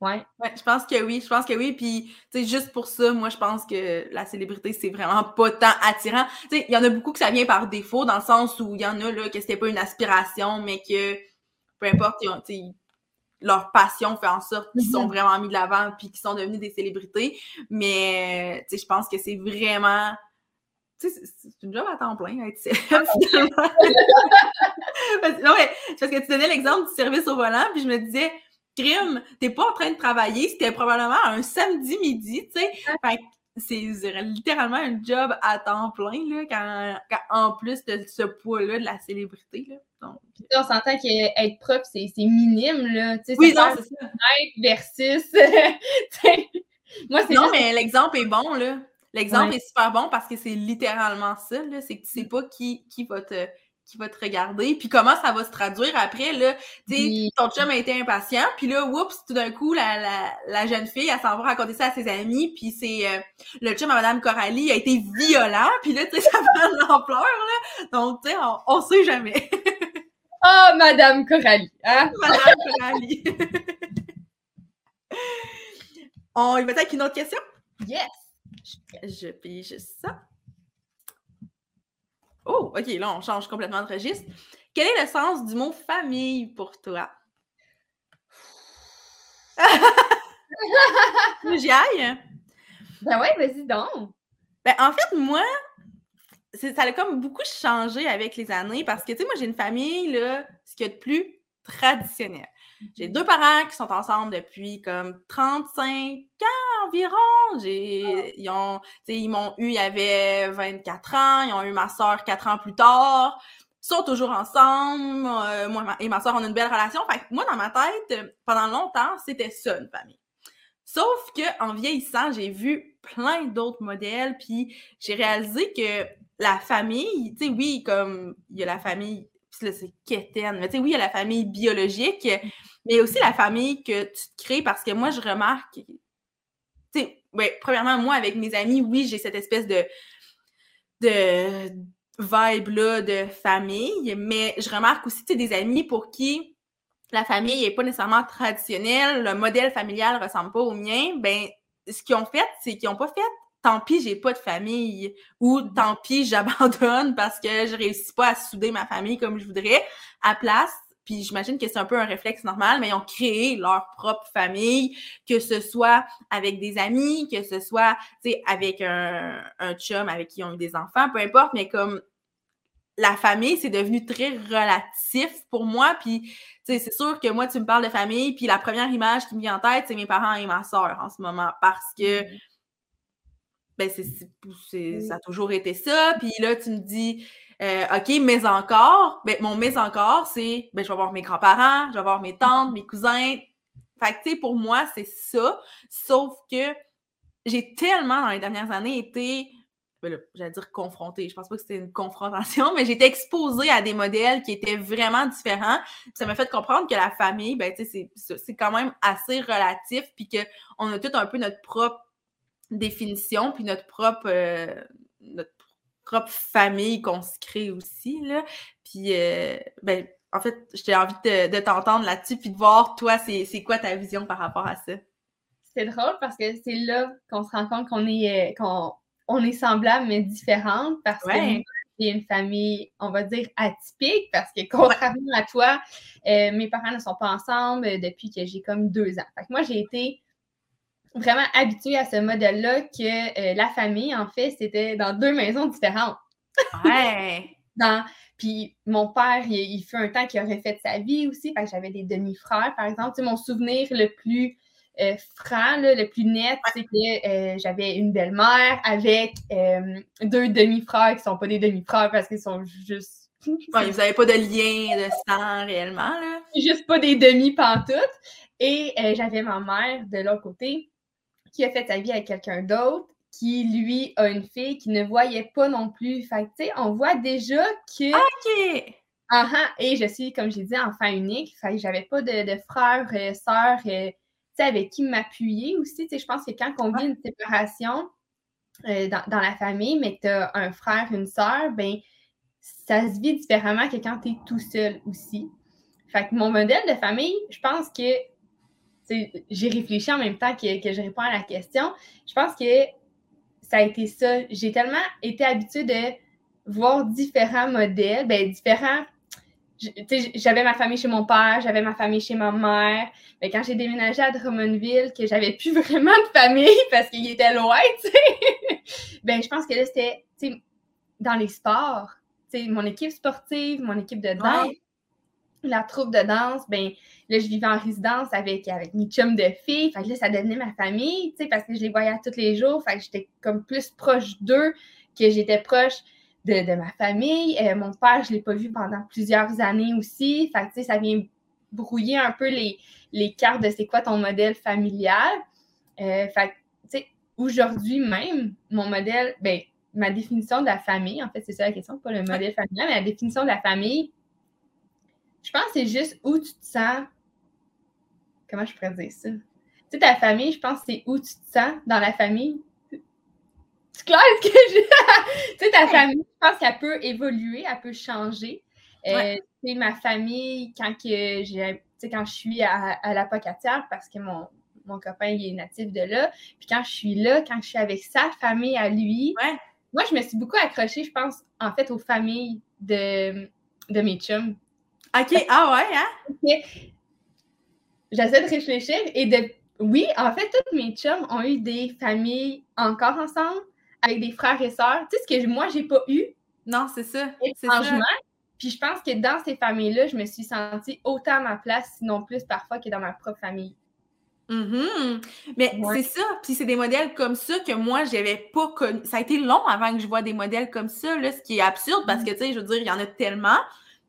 Ouais. ouais. je pense que oui, je pense que oui. Puis, tu sais, juste pour ça, moi, je pense que la célébrité, c'est vraiment pas tant attirant. Tu sais, il y en a beaucoup que ça vient par défaut, dans le sens où il y en a, là, que c'était pas une aspiration, mais que, peu importe, ils, leur passion fait en sorte qu'ils sont mhm. vraiment mis de l'avant puis qu'ils sont devenus des célébrités. Mais, sais, je pense que c'est vraiment... C'est une job à temps plein, être ah, non, mais parce que tu donnais l'exemple du service au volant, puis je me disais, crime, t'es pas en train de travailler, c'était probablement un samedi midi, tu sais. C'est littéralement un job à temps plein, là, quand, en plus de ce poids-là de la célébrité, là. Donc... on s'entend qu'être prof, c'est minime, là. oui, non, c'est ça. Versus. Moi, non, mais l'exemple est bon, là. L'exemple est super bon parce que c'est littéralement ça. C'est que tu sais pas qui, qui va te qui va te regarder, puis comment ça va se traduire après, là, tu sais, ton chum a été impatient, puis là, oups, tout d'un coup, la, la, la, jeune fille, elle s'en va raconter ça à ses amis, puis c'est euh, le chum à Madame Coralie a été violent, puis là, tu sais, ça prend de l'ampleur, là, donc, tu sais, on, on sait jamais. oh, Madame Coralie, hein? Madame Coralie. on y va avec une autre question? Yes! Je pige ça. Oh, OK, là, on change complètement de registre. Quel est le sens du mot famille pour toi? J'y aille? Ben ouais, vas-y donc. Ben, en fait, moi, ça a comme beaucoup changé avec les années parce que, tu sais, moi, j'ai une famille, là, ce qu'il y a de plus traditionnel. J'ai deux parents qui sont ensemble depuis comme 35 ans environ. J'ai, ils, ont, ils m'ont eu, il y avait 24 ans. Ils ont eu ma soeur 4 ans plus tard. Ils sont toujours ensemble. Euh, moi et ma soeur ont une belle relation. Fait que moi, dans ma tête, pendant longtemps, c'était ça, une famille. Sauf que en vieillissant, j'ai vu plein d'autres modèles, puis j'ai réalisé que la famille, tu sais, oui, comme il y a la famille, puis là, c'est quétaine, mais tu sais, oui, il y a la famille biologique, mais aussi la famille que tu te crées parce que moi, je remarque, tu sais, ben, premièrement, moi, avec mes amis, oui, j'ai cette espèce de, de vibe-là de famille, mais je remarque aussi, tu sais, des amis pour qui la famille n'est pas nécessairement traditionnelle, le modèle familial ne ressemble pas au mien, ben, ce qu'ils ont fait, c'est qu'ils n'ont pas fait tant pis, j'ai pas de famille ou tant pis, j'abandonne parce que je réussis pas à souder ma famille comme je voudrais. À place, puis j'imagine que c'est un peu un réflexe normal, mais ils ont créé leur propre famille, que ce soit avec des amis, que ce soit avec un, un chum avec qui ils ont eu des enfants, peu importe, mais comme la famille, c'est devenu très relatif pour moi. Puis, c'est sûr que moi, tu me parles de famille, puis la première image qui me vient en tête, c'est mes parents et ma soeur en ce moment, parce que mm-hmm. ben, c'est, ça a toujours été ça. Puis là, tu me dis, euh, OK, mais encore, ben, mon mais encore, c'est, ben, je vais voir mes grands-parents, je vais voir mes tantes, mes cousins. Fait que, tu sais, pour moi, c'est ça. Sauf que j'ai tellement, dans les dernières années, été ben j'allais dire confrontée, je pense pas que c'était une confrontation, mais j'étais exposée à des modèles qui étaient vraiment différents. ça m'a fait comprendre que la famille, ben, c'est quand même assez relatif, puis qu'on a tout un peu notre propre définition, puis notre propre, euh, notre propre famille qu'on se crée aussi, là. Puis, euh, ben, en fait, j'ai envie de, t'entendre là-dessus, puis de voir, toi, c'est quoi ta vision par rapport à ça? C'est drôle parce que c'est là qu'on se rend compte qu'on est, euh, qu'on on est semblables mais différentes parce que j'ai une famille, on va dire, atypique parce que contrairement à toi, euh, mes parents ne sont pas ensemble depuis que j'ai comme deux ans. Fait que moi, j'ai été vraiment habituée à ce modèle-là que euh, la famille, en fait, c'était dans deux maisons différentes. Ouais! dans, puis mon père, il, il, fait un temps qu'il aurait fait sa vie aussi. Fait que j'avais des demi-frères, par exemple. Tu mon souvenir le plus euh, franc, le plus net, c'est que euh, j'avais une belle-mère avec deux demi-frères qui sont pas des demi-frères parce qu'ils sont juste. Ouais, vous n'avez pas de lien de sang réellement, là. Juste pas des demi-pantoutes. Et j'avais ma mère de l'autre côté qui a fait sa vie avec quelqu'un d'autre qui, lui, a une fille qui ne voyait pas non plus. Fait tu sais, on voit déjà que. OK! Uh Et je suis, comme j'ai dit, enfant unique. Fait que j'avais pas de, de frères, sœurs avec qui m'appuyer aussi. Je pense que quand on vit une séparation euh, dans, la famille, mais que tu as un frère, une sœur, ben ça se vit différemment que quand tu es tout seul aussi. Fait que mon modèle de famille, je pense que j'ai réfléchi en même temps que, que, je réponds à la question. Je pense que ça a été ça. J'ai tellement été habituée de voir différents modèles, ben, différents j'avais ma famille chez mon père, j'avais ma famille chez ma mère. Mais quand j'ai déménagé à Drummondville, que j'avais plus vraiment de famille parce qu'il était loin, tu sais, ben je pense que là, c'était, dans les sports, tu sais, mon équipe sportive, mon équipe de danse, la troupe de danse, ben là, je vivais en résidence avec, avec mes chums de filles. Fait que là, ça devenait ma famille, tu sais, parce que je les voyais tous les jours. Fait que j'étais comme plus proche d'eux que j'étais proche de, ma famille. Euh, mon père, je ne l'ai pas vu pendant plusieurs années aussi. Fait que, ça vient brouiller un peu les, les cartes de c'est quoi ton modèle familial. Euh, fait aujourd'hui même, mon modèle, ben, ma définition de la famille, en fait, c'est ça la question, pas le modèle familial, mais la définition de la famille, je pense que c'est juste où tu te sens. Comment je pourrais dire ça? Tu sais, ta famille, je pense que c'est où tu te sens dans la famille. C'est clair ce que je. tu sais, ta famille, je pense qu'elle peut évoluer, elle peut changer. Euh, ma famille, quand, que quand je suis à, à la Pocatière, parce que mon, mon copain il est natif de là, puis quand je suis là, quand je suis avec sa famille à lui, moi, je me suis beaucoup accrochée, je pense, en fait, aux familles de, de mes chums. OK, ah ouais, hein? J'essaie de réfléchir et de. Oui, en fait, tous mes chums ont eu des familles encore ensemble, avec des frères et sœurs. Tu sais, ce que moi, j'ai pas eu. Non, c'est ça. C'est Puis je pense que dans ces familles-là, je me suis sentie autant à ma place, sinon plus parfois que dans ma propre famille. Mm-hmm. Mais c'est ça. Puis c'est des modèles comme ça que moi, j'avais pas connu. Ça a été long avant que je vois des modèles comme ça, là, ce qui est absurde parce mm. que, tu sais, je veux dire, il y en a tellement,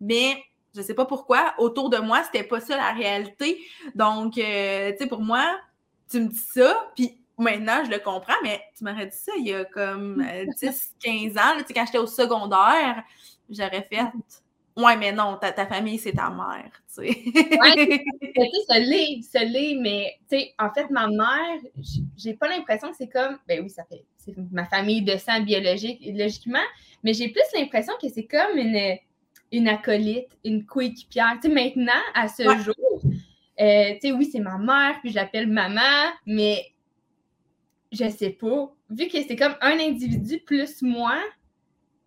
mais je sais pas pourquoi, autour de moi, c'était pas ça la réalité. Donc, euh, tu sais, pour moi, tu me dis ça, puis maintenant, je le comprends, mais tu m'aurais dit ça il y a comme 10, euh, 15 ans, là, quand j'étais au secondaire, j'aurais fait Ouais, mais non, ta, ta famille, c'est ta mère, tu sais. ouais, ça l'est, ça l'est, mais tu sais, en fait, ma mère, j'ai pas l'impression que c'est comme, ben oui, ça fait, c'est ma famille de sang biologique, logiquement, mais j'ai plus l'impression que c'est comme une, une acolyte, une coéquipière. Tu sais, maintenant, à ce jour, euh, tu sais, oui, c'est ma mère, puis je l'appelle maman, mais je sais pas. Vu que c'est comme un individu plus moi,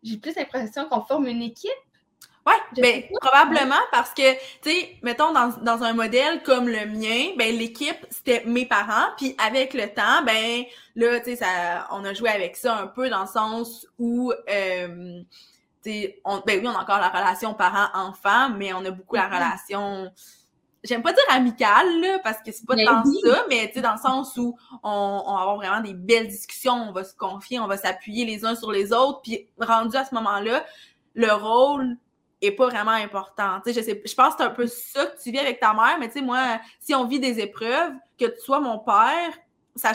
j'ai plus l'impression qu'on forme une équipe. Oui, ben, probablement parce que, tu sais, mettons dans, un modèle comme le mien, ben l'équipe, c'était mes parents, puis avec le temps, ben là, tu sais, on a joué avec ça un peu dans le sens où, euh, on, ben oui, on a encore la relation parent-enfant, mais on a beaucoup la mm-hmm. relation j'aime pas dire amicale, là, parce que c'est pas tant ça, mais tu sais, dans le sens où on, on va avoir vraiment des belles discussions, on va se confier, on va s'appuyer les uns sur les autres, puis rendu à ce moment-là, le rôle est pas vraiment important. Tu sais, je sais, je pense que c'est un peu ça que tu vis avec ta mère, mais tu sais, moi, si on vit des épreuves, que tu sois mon père, ça,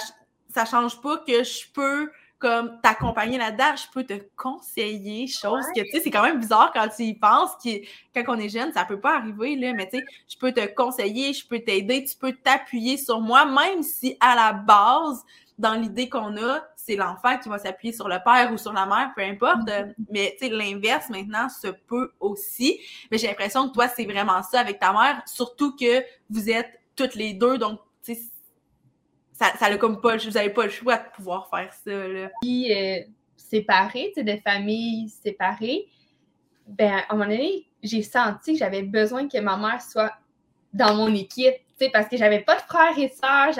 ça change pas que je peux comme t'accompagner là-dedans, je peux te conseiller chose que, tu sais, c'est quand même bizarre quand tu y penses, qui, quand on est jeune, ça peut pas arriver, là, mais tu sais, je peux te conseiller, je peux t'aider, tu peux t'appuyer sur moi, même si à la base, dans l'idée qu'on a, c'est l'enfant qui va s'appuyer sur le père ou sur la mère, peu importe. Mm-hmm. Mais tu sais, l'inverse maintenant se peut aussi. Mais j'ai l'impression que toi, c'est vraiment ça avec ta mère, surtout que vous êtes toutes les deux, donc ça, ça comme pas, vous avez pas le choix de pouvoir faire ça. Là. Puis, euh, sais, des familles séparées, ben, à un moment donné, j'ai senti que j'avais besoin que ma mère soit dans mon équipe, tu sais, parce que j'avais pas de frères et sœurs,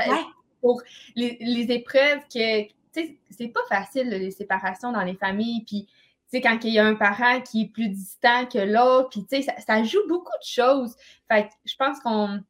pour les, les, épreuves que, tu sais, c'est pas facile, les séparations dans les familles, puis, tu sais, quand il y a un parent qui est plus distant que l'autre, puis, tu sais, ça, ça, joue beaucoup de choses. Fait que je pense qu'on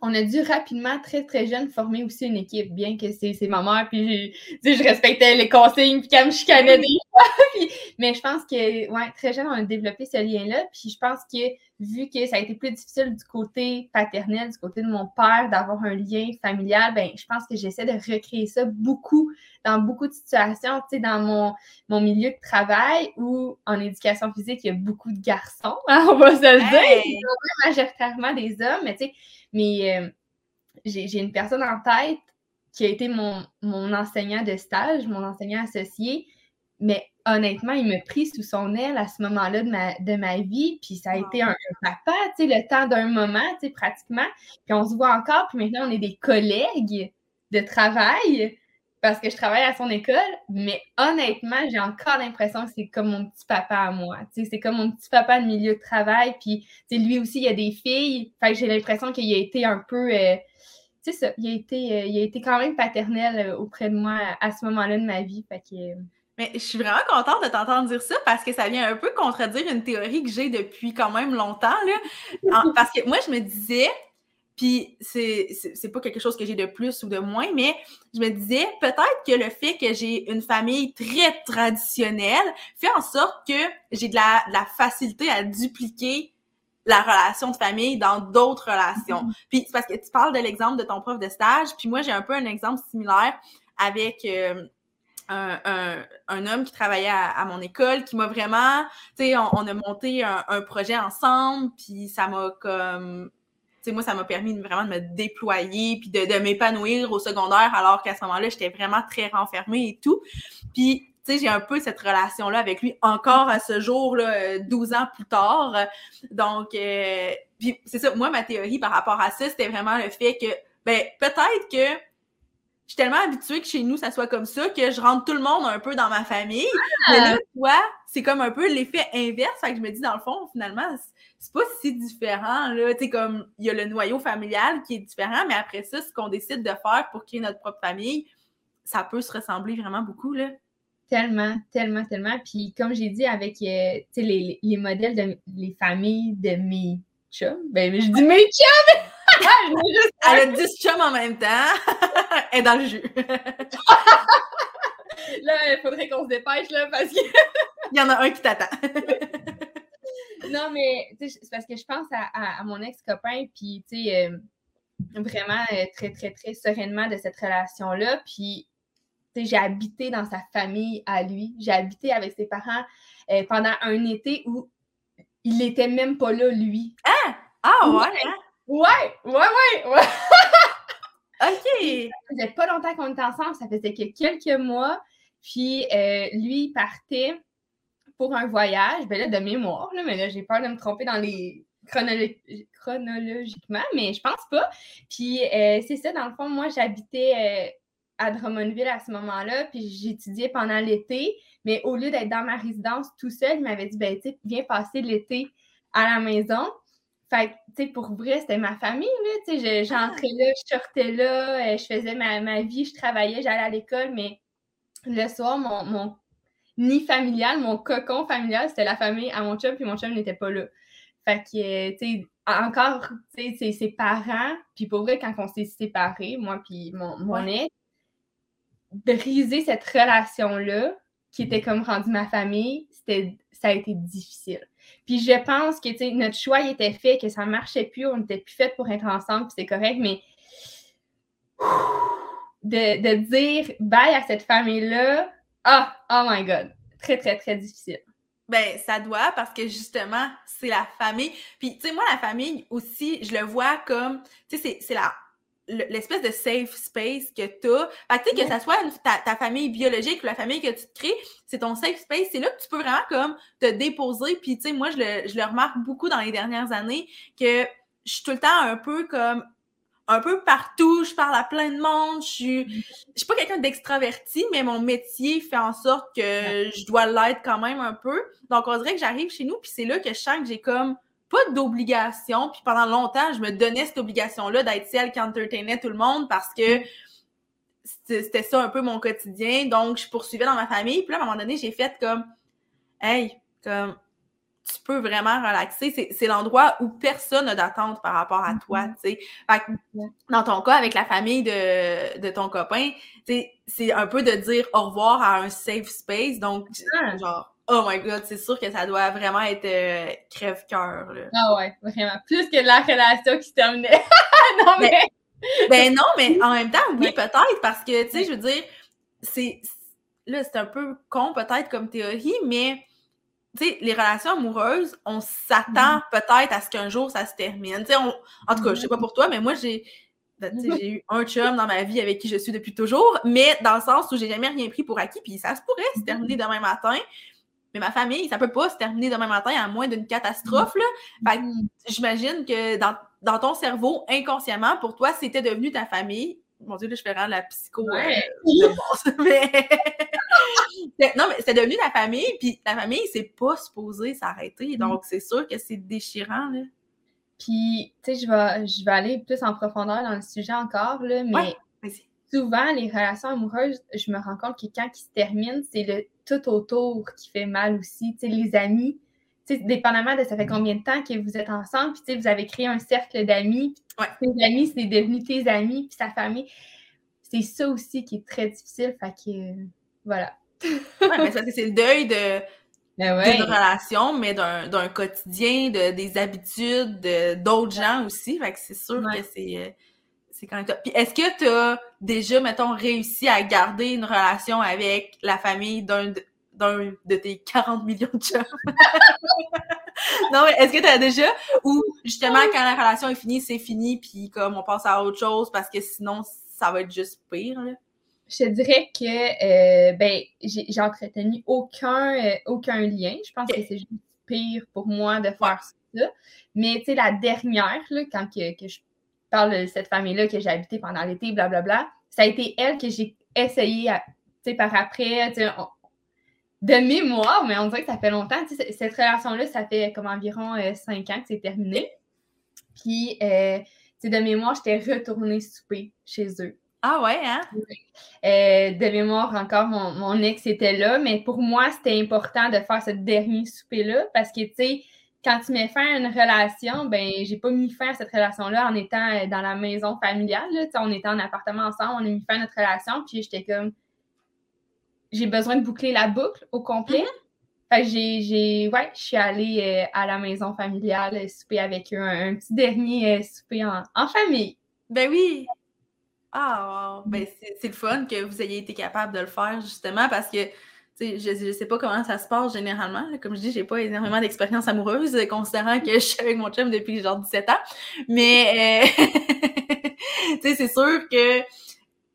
on a dû rapidement, très, très jeune, former aussi une équipe, bien que c'est ma mère, puis je respectais les consignes, puis qu'elle me chicanait des mais je pense que, ouais, très jeune, on a développé ce lien-là. Puis je pense que, vu que ça a été plus difficile du côté paternel, du côté de mon père, d'avoir un lien familial, ben je pense que j'essaie de recréer ça beaucoup dans beaucoup de situations, tu sais, dans mon, mon milieu de travail ou en éducation physique, il y a beaucoup de garçons, hein, on va se le dire. majoritairement des hommes, mais tu sais, mais euh, j'ai une personne en tête qui a été mon, enseignant de stage, mon enseignant associé, mais honnêtement, il m'a pris sous son aile à ce moment-là de ma, de ma vie, puis ça a été un, papa, tu sais, le temps d'un moment, tu sais, pratiquement, puis on se voit encore, puis maintenant, on est des collègues de travail, parce que je travaille à son école, mais honnêtement, j'ai encore l'impression que c'est comme mon petit papa à moi. C'est comme mon petit papa de milieu de travail. Puis lui aussi, il y a des filles. Fait que j'ai l'impression qu'il a été un peu. Euh, tu sais ça, il a, été, euh, il a été quand même paternel euh, auprès de moi à, ce moment-là de ma vie. Fait que. Mais je suis vraiment contente de t'entendre dire ça parce que ça vient un peu contredire une théorie que j'ai depuis quand même longtemps. Là. parce que moi, je me disais, puis c'est pas quelque chose que j'ai de plus ou de moins, mais je me disais peut-être que le fait que j'ai une famille très traditionnelle fait en sorte que j'ai de la, la, facilité à dupliquer la relation de famille dans d'autres relations. Mm-hmm. Puis c'est parce que tu parles de l'exemple de ton prof de stage, puis moi j'ai un peu un exemple similaire avec euh, un, homme qui travaillait à, mon école, qui m'a vraiment, tu sais, on, on, a monté un, un projet ensemble, puis ça m'a comme moi, ça m'a permis vraiment de me déployer puis de, m'épanouir au secondaire, alors qu'à ce moment-là, j'étais vraiment très renfermée et tout. Puis, tu sais, j'ai un peu cette relation-là avec lui encore à ce jour, là, 12 ans plus tard. Donc, euh, puis c'est ça, moi, ma théorie par rapport à ça, c'était vraiment le fait que, ben, peut-être que je suis tellement habituée que chez nous, ça soit comme ça, que je rentre tout le monde un peu dans ma famille. Mais là, ah! toi, c'est comme un peu l'effet inverse. Fait que je me dis, dans le fond, finalement, c'est pas si différent, là. Tu sais, comme, il y a le noyau familial qui est différent, mais après ça, ce qu'on décide de faire pour créer notre propre famille, ça peut se ressembler vraiment beaucoup, là. Tellement, tellement, tellement. Puis, comme j'ai dit, avec, euh, les, les, modèles de les familles de mes chums, ben, je dis mes chums! Elle a 10 chums en même temps. Elle est dans le jus. là, il faudrait qu'on se dépêche, là, parce que... il y en a un qui t'attend non, mais c'est parce que je pense à, mon ex-copain, puis tu sais, euh, vraiment euh, très, très, très sereinement de cette relation-là. Puis, j'ai habité dans sa famille à lui. J'ai habité avec ses parents euh, pendant un été où il n'était même pas là, lui. Ah! Ah, ouais! Hein? Ouais, ouais, ouais, ouais! OK! Ça faisait pas longtemps qu'on était ensemble, ça faisait que quelques mois. Puis, lui, partait pour un voyage, ben là, de mémoire, là, mais là, j'ai peur de me tromper dans les chronologiquement, mais je pense pas. Puis euh, c'est ça, dans le fond, moi, j'habitais euh, à Drummondville à ce moment-là, puis j'étudiais pendant l'été, mais au lieu d'être dans ma résidence tout seul, il m'avait dit, ben, tu sais, viens passer l'été à la maison. Fait tu sais, pour vrai, c'était ma famille, là, tu sais, j'entrais là, je sortais là, euh, je faisais ma, ma vie, je travaillais, j'allais à l'école, mais le soir, mon, mon nid familial, mon cocon familial, c'était la famille à mon chum, puis mon chum n'était pas là. Fait que, tu sais, encore, tu sais, ses parents, puis pour vrai, quand on s'est séparés, moi puis mon, mon ex, briser cette relation-là, qui était comme rendue ma famille, c'était ça a été difficile. Puis je pense que, notre choix était fait, que ça marchait plus, on n'était plus fait pour être ensemble, puis c'est correct, mais de, de dire bye à cette famille-là, ah, oh my God, très, très, très difficile. Ben, ça doit parce que justement, c'est la famille. Puis, tu sais, moi, la famille aussi, je le vois comme, tu sais, c'est la l'espèce de safe space que tu as. Fait que, tu sais, que ça soit ta, ta, famille biologique ou la famille que tu te crées, c'est ton safe space. C'est là que tu peux vraiment comme te déposer. Puis, tu sais, moi, je le, je le remarque beaucoup dans les dernières années que je suis tout le temps un peu comme un peu partout, je parle à plein de monde, je suis, mm. je suis pas quelqu'un d'extraverti, mais mon métier fait en sorte que je dois l'être quand même un peu. Donc, on dirait que j'arrive chez nous, puis c'est là que je sens que j'ai comme pas d'obligation. Puis pendant longtemps, je me donnais cette obligation-là d'être celle qui entertainait tout le monde parce que c'était ça un peu mon quotidien. Donc, je poursuivais dans ma famille. Puis là, à un moment donné, j'ai fait comme, hey, comme, tu peux vraiment relaxer. C'est l'endroit où personne n'a d'attente par rapport à toi, mm-hmm. tu sais. dans ton cas, avec la famille de, de ton copain, c'est un peu de dire au revoir à un safe space. Donc, genre, oh my god, c'est sûr que ça doit vraiment être euh, crève-cœur. Ah ouais, vraiment. Plus que la relation qui se terminait. non, ben, mais... ben non, mais en même temps, oui, peut-être, parce que, tu sais, je veux dire, c'est... Là, c'est un peu con, peut-être, comme théorie, mais tu sais, les relations amoureuses, on s'attend mm-hmm. peut-être à ce qu'un jour ça se termine. Tu sais, en tout cas, je sais pas mm-hmm. pour toi, mais moi, j'ai ben, j'ai eu un chum dans ma vie avec qui je suis depuis toujours, mais dans le sens où j'ai jamais rien pris pour acquis, puis ça se pourrait se terminer mm-hmm. demain matin. Mais ma famille, ça peut pas se terminer demain matin à moins d'une catastrophe. Là. Fait j'imagine que dans, dans, ton cerveau, inconsciemment, pour toi, c'était devenu ta famille. Mon Dieu, là, je fais rendre la psycho euh, non, mais c'est devenu ta famille, puis ta famille, c'est pas supposé s'arrêter. Mm. Donc, c'est sûr que c'est déchirant, là. Puis, tu sais, je vais, je vais aller plus en profondeur dans le sujet encore, là, mais souvent, les relations amoureuses, je me rends compte que quand ils se terminent, c'est le tout autour qui fait mal aussi. Tu sais, les amis, tu sais, dépendamment de ça fait combien de temps que vous êtes ensemble, puis tu sais, vous avez créé un cercle d'amis, tes amis, c'est devenu tes amis, puis sa famille. C'est ça aussi qui est très difficile, fait que, voilà. ouais, mais ça, c'est le deuil de ben d'une relation, mais d'un quotidien, de, des habitudes, d'autres gens aussi. Fait que c'est sûr que c'est euh, c'est quand même Puis est-ce que tu as déjà, mettons, réussi à garder une relation avec la famille d'un d'un de tes 40 millions de chums? non, mais est-ce que tu as déjà, ou justement, quand la relation est finie, c'est fini, puis comme on passe à autre chose parce que sinon, ça va être juste pire, là? Je dirais que euh, ben, j'ai entretenu aucun, euh, aucun lien. Je pense que c'est juste pire pour moi de faire ça. Mais tu sais, la dernière, là, quand que, que, je parle de cette famille-là que j'ai habité pendant l'été, blablabla, ça a été elle que j'ai essayé sais, par après, de mémoire, mais on dirait que ça fait longtemps. Cette relation-là, ça fait comme environ euh, cinq ans que c'est terminé. Puis, de mémoire, j'étais retournée souper chez eux. Ah ouais, hein? Euh, de mémoire, encore, mon, ex était là, mais pour moi, c'était important de faire ce dernier souper-là parce que, tu sais, quand tu mets fin à une relation, ben, j'ai pas mis fin à cette relation-là en étant euh, dans la maison familiale. Là. On était en appartement ensemble, on a mis fin à notre relation, puis j'étais comme, j'ai besoin de boucler la boucle au complet. Mm-hmm. Fait que j'ai, ouais, je suis allée euh, à la maison familiale souper avec eux, un, petit dernier souper en, en famille. Ben oui, ah, Ben, c'est le fun que vous ayez été capable de le faire, justement, parce que je ne sais pas comment ça se passe généralement. Comme je dis, j'ai pas énormément d'expérience amoureuse, considérant que je suis avec mon chum depuis genre 17 ans. Mais, euh, tu sais, c'est sûr que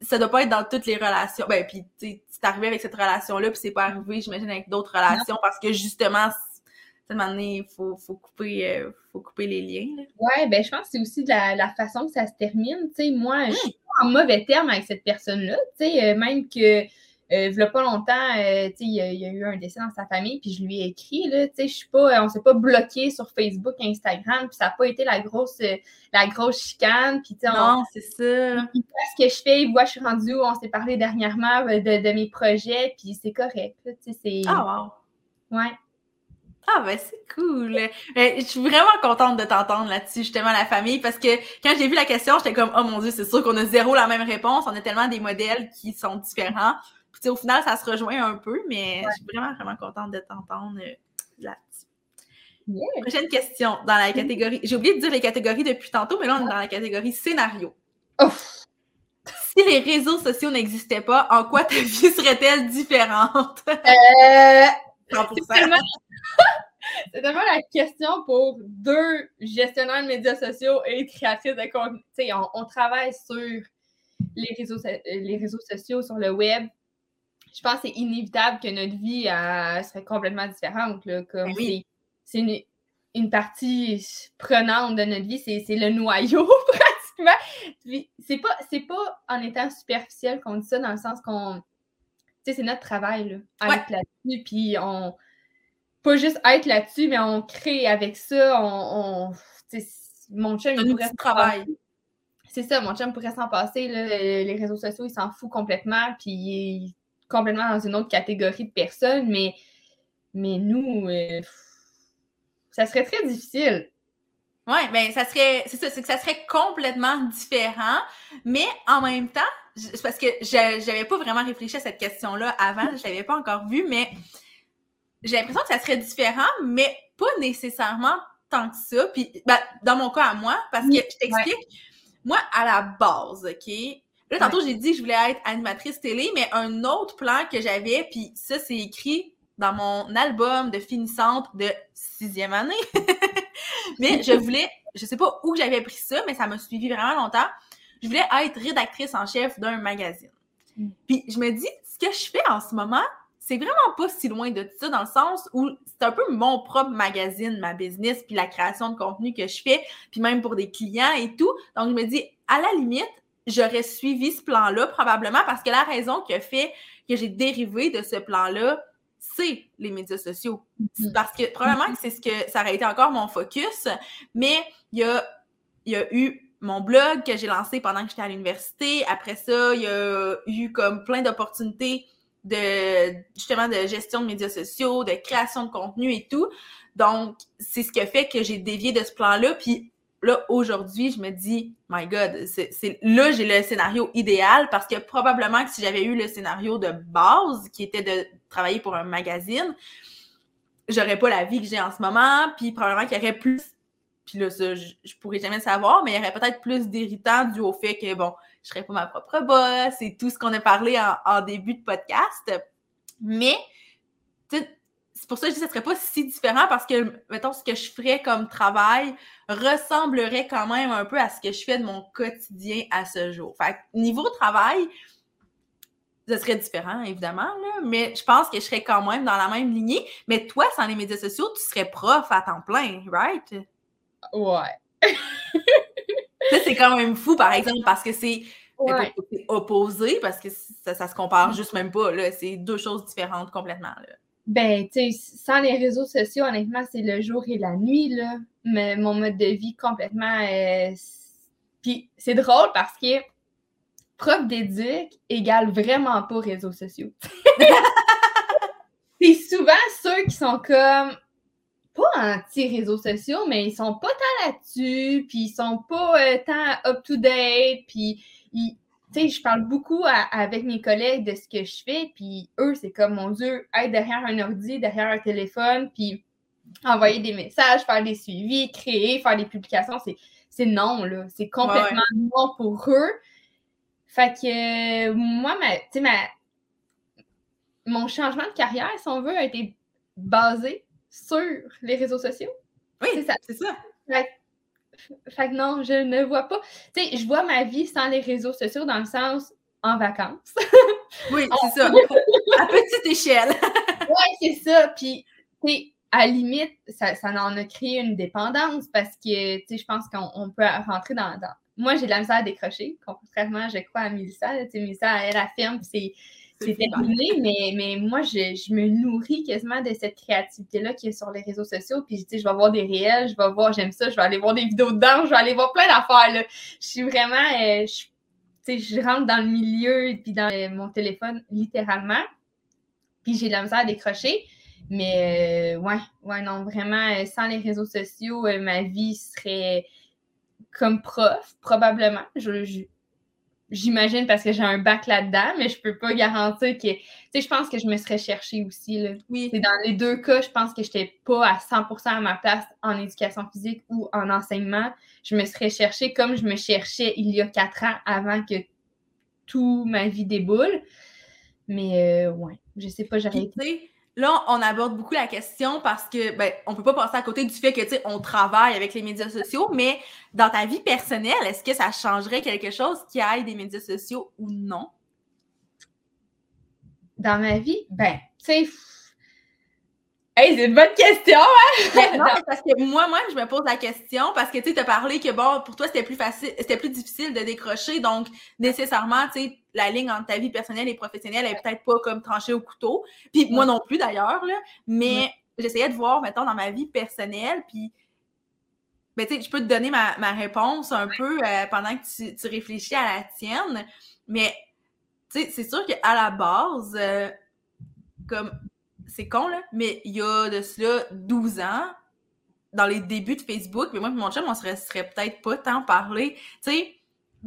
ça doit pas être dans toutes les relations. Ben, puis, c'est arrivé avec cette relation-là, puis c'est pas arrivé, j'imagine, avec d'autres relations, parce que justement, à un moment donné, il faut, faut, couper, euh, faut couper les liens. Oui, ben je pense que c'est aussi de la, façon que ça se termine. sais moi, je suis pas en mauvais terme avec cette personne-là. Euh, même que euh, il n'y a pas longtemps, euh, il, y a, eu un décès dans sa famille, puis je lui ai écrit, là, je suis pas, on s'est pas bloqué sur Facebook, Instagram, puis ça n'a pas été la grosse, la grosse chicane, puis Non, c'est ça. Il voit ce que je fais, il voit je suis rendue où on s'est parlé dernièrement de, mes projets, puis c'est correct. Ah, wow! Ouais. Ah ben c'est cool. Mais je suis vraiment contente de t'entendre là-dessus, justement, la famille, parce que quand j'ai vu la question, j'étais comme Oh mon Dieu, c'est sûr qu'on a zéro la même réponse. On a tellement des modèles qui sont différents. Puis au final, ça se rejoint un peu, mais je suis vraiment, vraiment contente de t'entendre euh, là-dessus. Prochaine question dans la catégorie. J'ai oublié de dire les catégories depuis tantôt, mais là, on est dans la catégorie scénario. Si les réseaux sociaux n'existaient pas, en quoi ta vie serait-elle différente? Euh, 100%. C'est tellement la question pour deux gestionnaires de médias sociaux et créatrices de contenu. On, on, travaille sur les réseaux, les réseaux sociaux, sur le web. Je pense que c'est inévitable que notre vie serait complètement différente. comme ben C'est une, partie prenante de notre vie, c'est le noyau pratiquement. C'est pas, pas en étant superficiel qu'on dit ça, dans le sens qu'on. c'est notre travail, là, être là-dessus, puis on pas juste être là-dessus, mais on crée avec ça. On, mon chum, il pourrait travail. C'est ça, mon chum pourrait s'en passer. les réseaux sociaux, il s'en fout complètement, puis complètement dans une autre catégorie de personnes, mais, mais nous, euh, ça serait très difficile. Oui, bien, ça serait, c'est ça, c'est que ça serait complètement différent, mais en même temps, parce que j'avais pas vraiment réfléchi à cette question-là avant, je l'avais pas encore vue, mais j'ai l'impression que ça serait différent, mais pas nécessairement tant que ça. Puis, ben, dans mon cas à moi, parce que je t'explique, moi, à la base, OK? Là, tantôt, j'ai dit que je voulais être animatrice télé, mais un autre plan que j'avais, puis ça, c'est écrit dans mon album de finissante de sixième année. mais je voulais, je sais pas où j'avais pris ça, mais ça m'a suivi vraiment longtemps. Je voulais être rédactrice en chef d'un magazine. Mm. Puis je me dis, ce que je fais en ce moment, c'est vraiment pas si loin de ça dans le sens où c'est un peu mon propre magazine, ma business, puis la création de contenu que je fais, puis même pour des clients et tout. Donc, je me dis, à la limite, j'aurais suivi ce plan-là probablement parce que la raison qui a fait que j'ai dérivé de ce plan-là, c'est les médias sociaux. Mm-hmm. Parce que probablement que c'est ce que ça aurait été encore mon focus, mais il y a, il y a eu mon blog que j'ai lancé pendant que j'étais à l'université. Après ça, il y a eu comme plein d'opportunités de justement de gestion de médias sociaux, de création de contenu et tout. Donc, c'est ce qui a fait que j'ai dévié de ce plan-là. Puis là, aujourd'hui, je me dis, my God, c'est là, j'ai le scénario idéal parce que probablement que si j'avais eu le scénario de base, qui était de travailler pour un magazine, j'aurais pas la vie que j'ai en ce moment. Puis probablement qu'il y aurait plus puis là, ça, je, je, pourrais jamais le savoir, mais il y aurait peut-être plus d'irritants dû au fait que, bon, je serais pas ma propre boss et tout ce qu'on a parlé en, début de podcast. Mais, c'est pour ça que je dis que ce serait pas si différent parce que, mettons, ce que je ferais comme travail ressemblerait quand même un peu à ce que je fais de mon quotidien à ce jour. Fait niveau travail, ce serait différent, évidemment, là, mais je pense que je serais quand même dans la même lignée. Mais toi, sans les médias sociaux, tu serais prof à temps plein, right? Ouais. ça, c'est quand même fou, par exemple, parce que c'est opposé, parce que ça, ça se compare mm. juste même pas. C'est deux choses différentes complètement. Là. Ben, tu sais, sans les réseaux sociaux, honnêtement, c'est le jour et la nuit, là. Mais mon mode de vie complètement. Euh, puis c'est drôle parce que prof d'éduc égale vraiment pas réseaux sociaux. c'est souvent ceux qui sont comme pas anti-réseaux sociaux, mais ils sont pas tant là-dessus, puis ils sont pas euh, tant up-to-date, puis tu sais, je parle beaucoup avec mes collègues de ce que je fais, puis eux, c'est comme, mon Dieu, être derrière un ordi, derrière un téléphone, puis envoyer des messages, faire des suivis, créer, faire des publications, c'est non, là. C'est complètement non pour eux. Fait que moi, ma, tu sais, ma, mon changement de carrière, si on veut, a été basé sur les réseaux sociaux. Oui, c'est ça. C'est ça. Fait, que non, je ne vois pas. Tu sais, je vois ma vie sans les réseaux sociaux dans le sens en vacances. oui, c'est ça. à petite échelle. oui, c'est ça. Puis, à la limite, ça, ça en a créé une dépendance parce que, tu sais, je pense qu'on peut rentrer dans, Moi, j'ai de la misère à décrocher, contrairement, je crois, à Mélissa. Tu sais, Mélissa, elle affirme, c'est c'est terminé, mais, mais moi, je, me nourris quasiment de cette créativité-là qui est sur les réseaux sociaux. Puis, je vais voir des réels, je vais voir, j'aime ça, je vais aller voir des vidéos dedans, je vais aller voir plein d'affaires. Je suis vraiment, euh, je, je rentre dans le milieu et puis dans euh, mon téléphone littéralement. Puis, j'ai de la misère à décrocher. Mais, euh, ouais, ouais, non, vraiment, sans les réseaux sociaux, ma vie serait comme prof, probablement. Je, je, J'imagine parce que j'ai un bac là-dedans, mais je peux pas garantir que. Tu sais, je pense que je me serais cherchée aussi. Là. Oui. Dans les deux cas, je pense que je n'étais pas à 100% à ma place en éducation physique ou en enseignement. Je me serais cherchée comme je me cherchais il y a quatre ans avant que toute ma vie déboule. Mais euh, ouais, je sais pas, j'aurais été. Là, on aborde beaucoup la question parce que ben, on peut pas passer à côté du fait que on travaille avec les médias sociaux, mais dans ta vie personnelle, est-ce que ça changerait quelque chose qui aille des médias sociaux ou non? Dans ma vie, ben, tu sais, Hey, c'est une bonne question, hein? non, parce que moi, moi, je me pose la question parce que tu as parlé que bon, pour toi, c'était plus facile, c'était plus difficile de décrocher. Donc, nécessairement, tu sais, la ligne entre ta vie personnelle et professionnelle est peut-être pas comme tranchée au couteau. Puis moi non plus d'ailleurs, là. Mais j'essayais de voir, mettons, dans ma vie personnelle, puis ben, tu sais, je peux te donner ma, réponse un peu euh, pendant que tu, réfléchis à la tienne. Mais, tu sais, c'est sûr qu'à la base, euh, comme c'est con, là, mais il y a de cela 12 ans, dans les débuts de Facebook, mais moi et mon chum, on serait, serait peut-être pas tant parlé. Tu sais,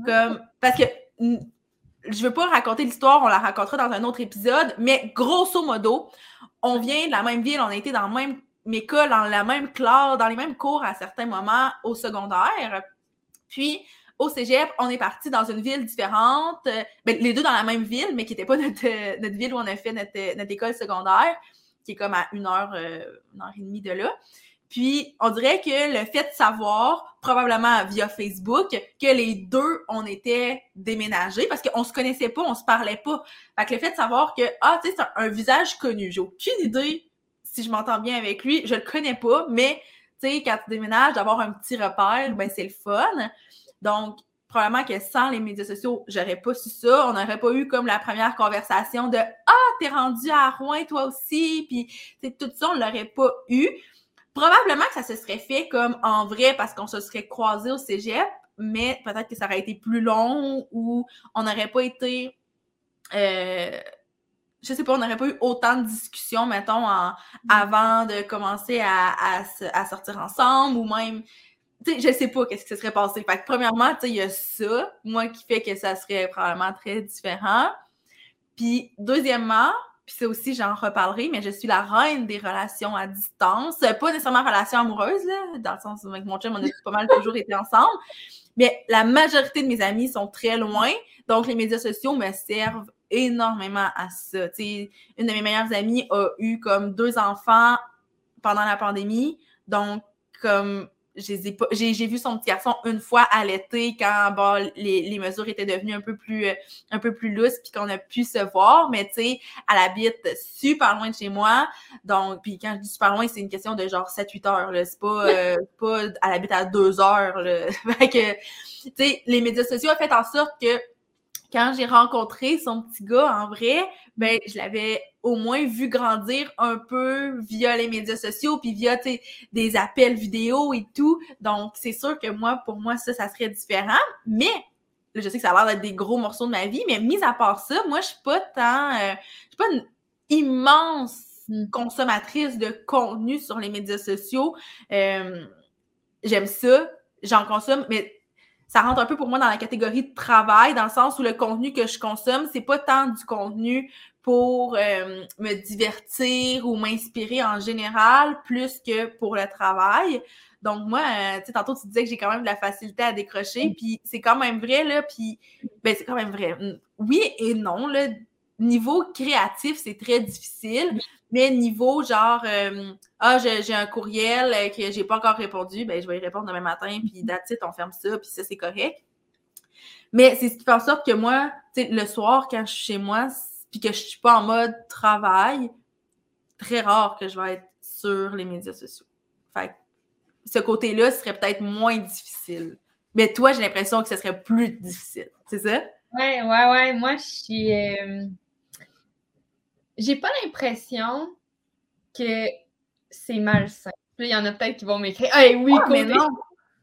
comme. Parce que je veux pas raconter l'histoire, on la racontera dans un autre épisode, mais grosso modo, on vient de la même ville, on a été dans la même école, dans la même classe, dans les mêmes cours à certains moments au secondaire. Puis, au cégep, on est parti dans une ville différente, ben, les deux dans la même ville, mais qui n'était pas notre, notre, ville où on a fait notre, notre école secondaire qui est comme à une heure, euh, une heure et demie de là. Puis, on dirait que le fait de savoir, probablement via Facebook, que les deux, on était déménagés parce qu'on se connaissait pas, on se parlait pas. Fait que le fait de savoir que, ah, tu sais, c'est un, visage connu. J'ai aucune idée si je m'entends bien avec lui. Je le connais pas, mais, tu sais, quand tu déménages, d'avoir un petit repère, ben, c'est le fun. Donc, probablement que sans les médias sociaux, j'aurais pas su ça. On n'aurait pas eu comme la première conversation de Ah, t'es rendu à Rouen toi aussi, puis tout ça, on l'aurait pas eu. Probablement que ça se serait fait comme en vrai parce qu'on se serait croisé au cégep, mais peut-être que ça aurait été plus long ou on n'aurait pas été. Euh, je sais pas, on n'aurait pas eu autant de discussions, mettons, en, mm. avant de commencer à, à, à sortir ensemble ou même sais, je sais pas qu'est-ce qui se serait passé. Fait que premièrement, tu il y a ça, moi, qui fait que ça serait probablement très différent. Puis, deuxièmement, puis ça aussi, j'en reparlerai, mais je suis la reine des relations à distance. Pas nécessairement relation amoureuse, là, dans le sens où avec mon chum, on a pas mal toujours été ensemble. Mais la majorité de mes amis sont très loin, donc les médias sociaux me servent énormément à ça. une de mes meilleures amies a eu comme deux enfants pendant la pandémie, donc comme j'ai vu son petit garçon une fois à l'été quand bon, les, mesures étaient devenues un peu plus euh, un peu plus lousses puis qu'on a pu se voir. Mais tu sais elle habite super loin de chez moi. Donc puis quand je dis super loin c'est une question de genre 7 8 heures c'est pas euh, pas elle habite à 2 heures là. Fait que tu sais les médias sociaux ont fait en sorte que quand j'ai rencontré son petit gars en vrai, ben je l'avais au moins vu grandir un peu via les médias sociaux puis via des appels vidéo et tout. Donc c'est sûr que moi pour moi ça ça serait différent, mais je sais que ça a l'air d'être des gros morceaux de ma vie, mais mis à part ça, moi je suis pas tant euh, je suis pas une immense hmm. consommatrice de contenu sur les médias sociaux. Euh, j'aime ça, j'en consomme, mais ça rentre un peu pour moi dans la catégorie de travail, dans le sens où le contenu que je consomme, c'est pas tant du contenu pour euh, me divertir ou m'inspirer en général, plus que pour le travail. Donc moi, euh, tu sais, tantôt tu disais que j'ai quand même de la facilité à décrocher, mm. puis c'est quand même vrai, là, puis ben c'est quand même vrai. Oui et non, là, niveau créatif, c'est très difficile, mais niveau genre, euh, ah, j'ai un courriel que j'ai pas encore répondu, ben je vais y répondre demain matin, puis that's on ferme ça, puis ça, c'est correct. Mais c'est ce qui fait en sorte que moi, tu sais, le soir, quand je suis chez moi, puis que je suis pas en mode travail, très rare que je vais être sur les médias sociaux. Fait ce côté-là serait peut-être moins difficile. Mais toi, j'ai l'impression que ce serait plus difficile. C'est ça? Ouais, ouais, ouais. Moi, je suis. Euh, j'ai pas l'impression que c'est malsain. Puis il y en a peut-être qui vont m'écrire Hey, oui, mais non.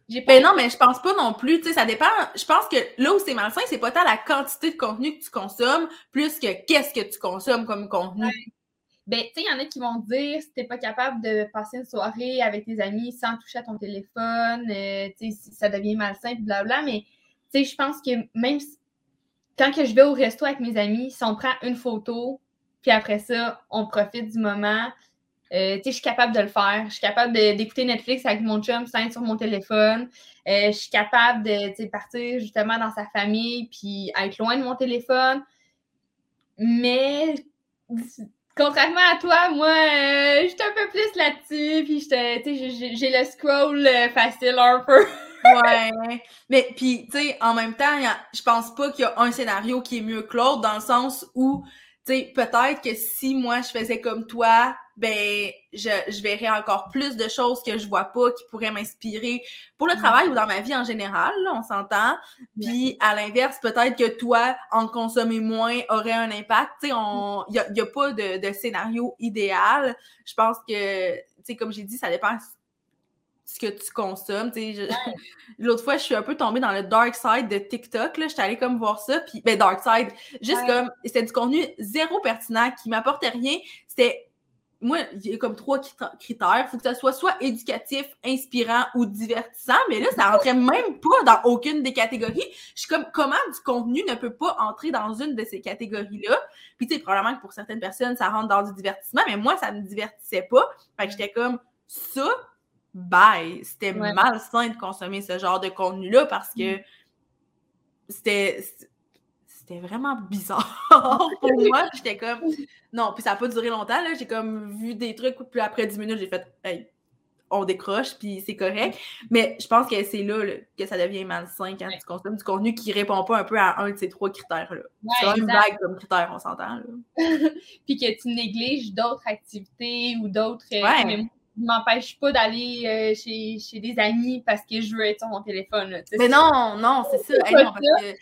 Ben non, mais je pense pas non plus. Tu sais, ça dépend. Je pense que là où c'est malsain, c'est pas tant la quantité de contenu que tu consommes, plus que qu'est-ce que tu consommes comme contenu. Ben, tu sais, il y en a qui vont dire si t'es pas capable de passer une soirée avec tes amis sans toucher à ton téléphone, euh, tu sais, ça devient malsain, blabla. Mais, tu sais, je pense que même quand que je vais au resto avec mes amis, si on prend une photo, puis après ça, on profite du moment, euh, je suis capable de le faire. Je suis capable d'écouter Netflix avec mon chum sans sur mon téléphone. Euh, je suis capable de partir justement dans sa famille puis être loin de mon téléphone. Mais contrairement à toi, moi, euh, je suis un peu plus là-dessus. Puis j'ai le scroll facile un peu. ouais. Mais puis, tu sais, en même temps, je pense pas qu'il y a un scénario qui est mieux que l'autre dans le sens où, tu sais, peut-être que si moi je faisais comme toi, ben je, je verrais encore plus de choses que je vois pas qui pourraient m'inspirer pour le mm. travail ou dans ma vie en général, là, on s'entend. Puis à l'inverse, peut-être que toi, en consommer moins aurait un impact. Tu sais, on il y a, y a, pas de, de scénario idéal. Je pense que tu sais comme j'ai dit, ça dépend ce que tu consommes. L'autre fois, je suis un peu tombée dans le dark side de TikTok. J'étais allée comme voir ça. Puis, ben, dark side, juste comme, c'était du contenu zéro pertinent qui m'apportait rien. C'était moi, il y a comme trois critères. Il faut que ça soit soit éducatif, inspirant ou divertissant, mais là, ça rentrait même pas dans aucune des catégories. Je suis comme, comment du contenu ne peut pas entrer dans une de ces catégories-là? Puis, tu sais, probablement que pour certaines personnes, ça rentre dans du divertissement, mais moi, ça ne me divertissait pas. Fait que j'étais comme, ça, bye. C'était malsain de consommer ce genre de contenu-là parce que mm. c'était c'était vraiment bizarre pour moi. J'étais comme, non, puis ça n'a pas duré longtemps. J'ai comme vu des trucs, puis après 10 minutes, j'ai fait, hey, on décroche, puis c'est correct. Mais je pense que c'est là, que ça devient malsain quand tu consommes du contenu qui répond pas un peu à un de ces trois critères-là. c'est une vague comme critère, on s'entend. puis que tu négliges d'autres activités ou d'autres. Euh. Ne m'empêche pas d'aller euh, chez, chez, des amis parce que je veux être sur mon téléphone. mais non, non, c'est ça. non, parce que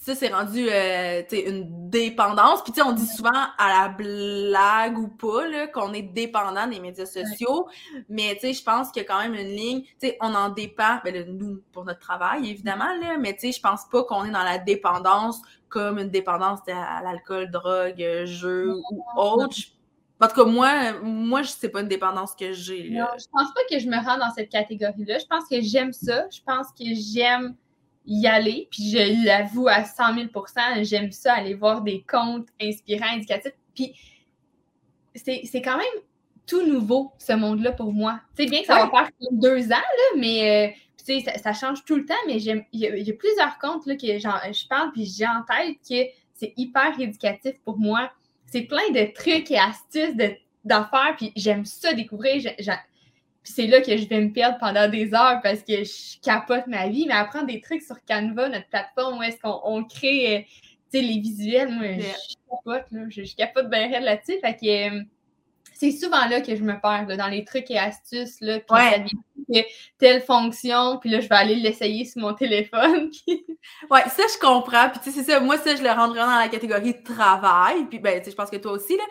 ça, c'est rendu euh, une dépendance. Puis, on dit souvent à la blague ou pas qu'on est dépendant des médias sociaux. Mais, tu sais, je pense qu'il y a quand même une ligne. Tu sais, on en dépend, ben, nous, pour notre travail, évidemment, là, mais tu sais, je pense pas qu'on est dans la dépendance comme une dépendance à l'alcool, drogue, jeu ou autre. En tout cas, moi, moi, c'est pas une dépendance que j'ai. Non, je pense pas que je me rends dans cette catégorie-là. Je pense que j'aime ça. Je pense que j'aime y aller. Puis je l'avoue à 100 000% j'aime ça, aller voir des comptes inspirants, indicatifs. Puis c'est quand même tout nouveau, ce monde-là, pour moi. Tu sais, bien que ça va faire deux ans, là, mais euh, ça, ça, change tout le temps, mais il y, a plusieurs comptes là, que je parle, puis j'ai en tête que c'est hyper éducatif pour moi. C'est plein de trucs et astuces d'affaires, puis j'aime ça découvrir. Puis c'est là que je vais me perdre pendant des heures parce que je capote ma vie. Mais apprendre des trucs sur Canva, notre plateforme où est-ce qu'on crée euh, les visuels, moi, je capote, là, je, capote bien là-dessus. Fait que euh, c'est souvent là que je me perds, dans les trucs et astuces, là, puis ouais. ça telle fonction, puis là, je vais aller l'essayer sur mon téléphone. ouais, ça, je comprends. Puis, tu sais, c'est ça, moi, ça, je le vraiment dans la catégorie travail. Puis, ben, tu sais, je pense que toi aussi, là.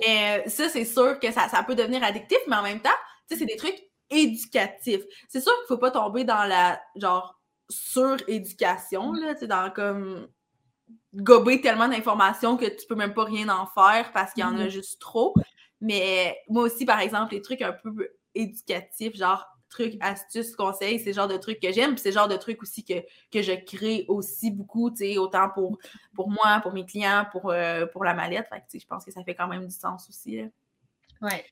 Mais euh, ça, c'est sûr que ça, ça peut devenir addictif, mais en même temps, tu sais, c'est des trucs éducatifs. C'est sûr qu'il faut pas tomber dans la, genre, suréducation, là, tu sais, dans comme gober tellement d'informations que tu peux même pas rien en faire parce qu'il y en a mm-hmm. juste trop. Mais moi aussi, par exemple, les trucs un peu éducatifs, genre trucs, astuces, conseils, c'est le genre de trucs que j'aime, puis c'est le genre de trucs aussi que, que je crée aussi beaucoup, tu sais, autant pour, pour moi, pour mes clients, pour, euh, pour la mallette. Fait que, je pense que ça fait quand même du sens aussi. Là. Ouais.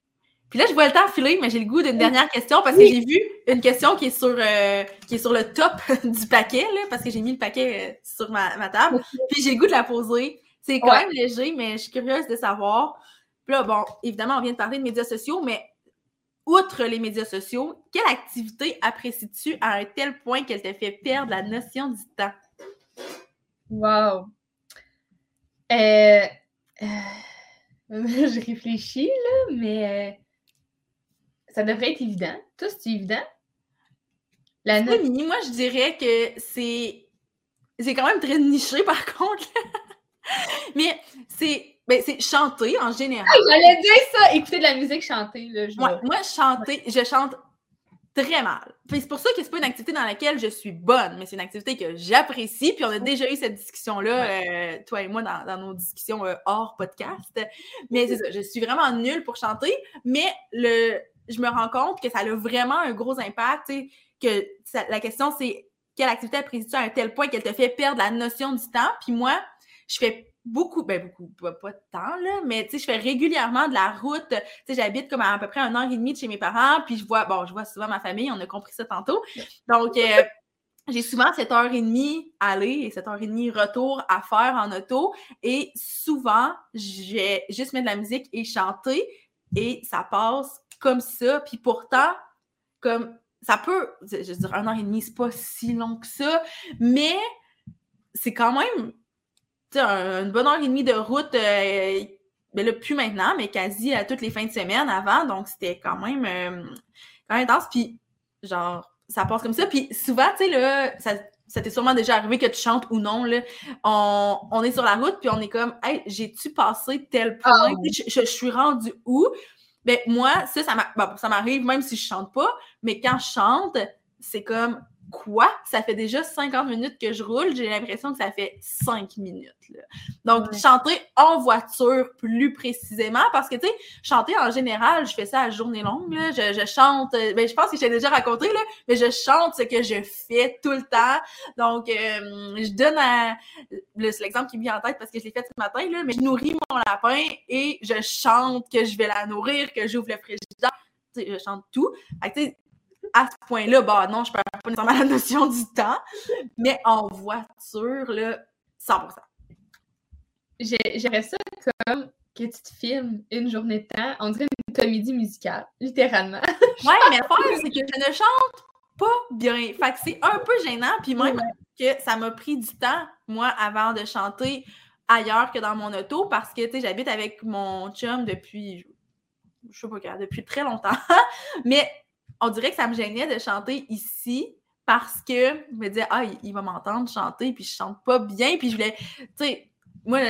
Puis là, je vois le temps filer, mais j'ai le goût d'une dernière question parce que j'ai vu une question qui est sur, euh, qui est sur le top du paquet, là, parce que j'ai mis le paquet euh, sur ma, ma table. Puis j'ai le goût de la poser. C'est quand même léger, mais je suis curieuse de savoir. Puis là, bon, évidemment, on vient de parler de médias sociaux, mais outre les médias sociaux, quelle activité apprécies-tu à un tel point qu'elle te fait perdre la notion du temps? Wow! Euh, je réfléchis, là, mais ça devrait être évident. Tout, c'est évident? La note... moi, je dirais que c'est. C'est quand même très niché, par contre. Mais c'est ben, c'est chanter en général. J'allais dire ça, écouter de la musique, chanter. Là, moi, chanter, je chante très mal. C'est pour ça que c'est pas une activité dans laquelle je suis bonne, mais c'est une activité que j'apprécie. Puis on a déjà eu cette discussion-là, euh, toi et moi, dans, nos discussions euh, hors podcast. Mais c'est ça, je suis vraiment nulle pour chanter, mais le, je me rends compte que ça a vraiment un gros impact. Que la question, c'est quelle activité apprécies-tu à un tel point qu'elle te fait perdre la notion du temps? Puis moi, je fais beaucoup, ben beaucoup, pas, de temps, là, mais tu sais, je fais régulièrement de la route. Tu sais, j'habite comme à, peu près un heure et demie de chez mes parents, puis je vois, bon, je vois souvent ma famille, on a compris ça tantôt. Donc, euh, j'ai souvent cette heure et demie aller et cette heure et demie retour à faire en auto. Et souvent, j'ai juste mettre de la musique et chanter et ça passe comme ça. Puis pourtant, comme ça peut, je veux dire, un heure et demie, c'est pas si long que ça, mais c'est quand même une bonne heure et demie de route, euh, ben là, plus maintenant, mais quasi à toutes les fins de semaine avant. Donc, c'était quand même, euh, quand même intense. Puis, genre, ça passe comme ça. Puis, souvent, tu sais, là, ça, ça t'est sûrement déjà arrivé que tu chantes ou non, là. On, on est sur la route, puis on est comme, hey, j'ai-tu passé tel point? Ah je, suis rendu où? Ben, moi, ça, ça m'arrive même si je chante pas, mais quand je chante, c'est comme, quoi? Ça fait déjà 50 minutes que je roule, j'ai l'impression que ça fait 5 minutes. Donc, chanter en voiture plus précisément, parce que, tu sais, chanter en général, je fais ça à journée longue, Je, chante, euh, ben, je pense que j'ai déjà raconté, là, mais je chante ce que je fais tout le temps. Donc, euh, je donne à... C'est l'exemple qui me vient en tête parce que je l'ai fait ce matin, là, mais je nourris mon lapin et je chante que je vais la nourrir, que j'ouvre le frigidaire. je chante tout. Fait à ce point-là, bah non, je perds pas nécessairement la notion du temps, mais en voiture, là, 100%. J'aimerais ça comme que tu te filmes une journée de temps, on dirait une comédie musicale, littéralement. ouais, mais le problème, c'est que je ne chante pas bien. Fait que c'est un peu gênant, puis même que ça m'a pris du temps, moi, avant de chanter ailleurs que dans mon auto, parce que, tu sais, j'habite avec mon chum depuis, je sais pas, depuis très longtemps, mais on dirait que ça me gênait de chanter ici parce que je me disais, ah, il, va m'entendre chanter, puis je chante pas bien, puis je voulais, tu sais, moi,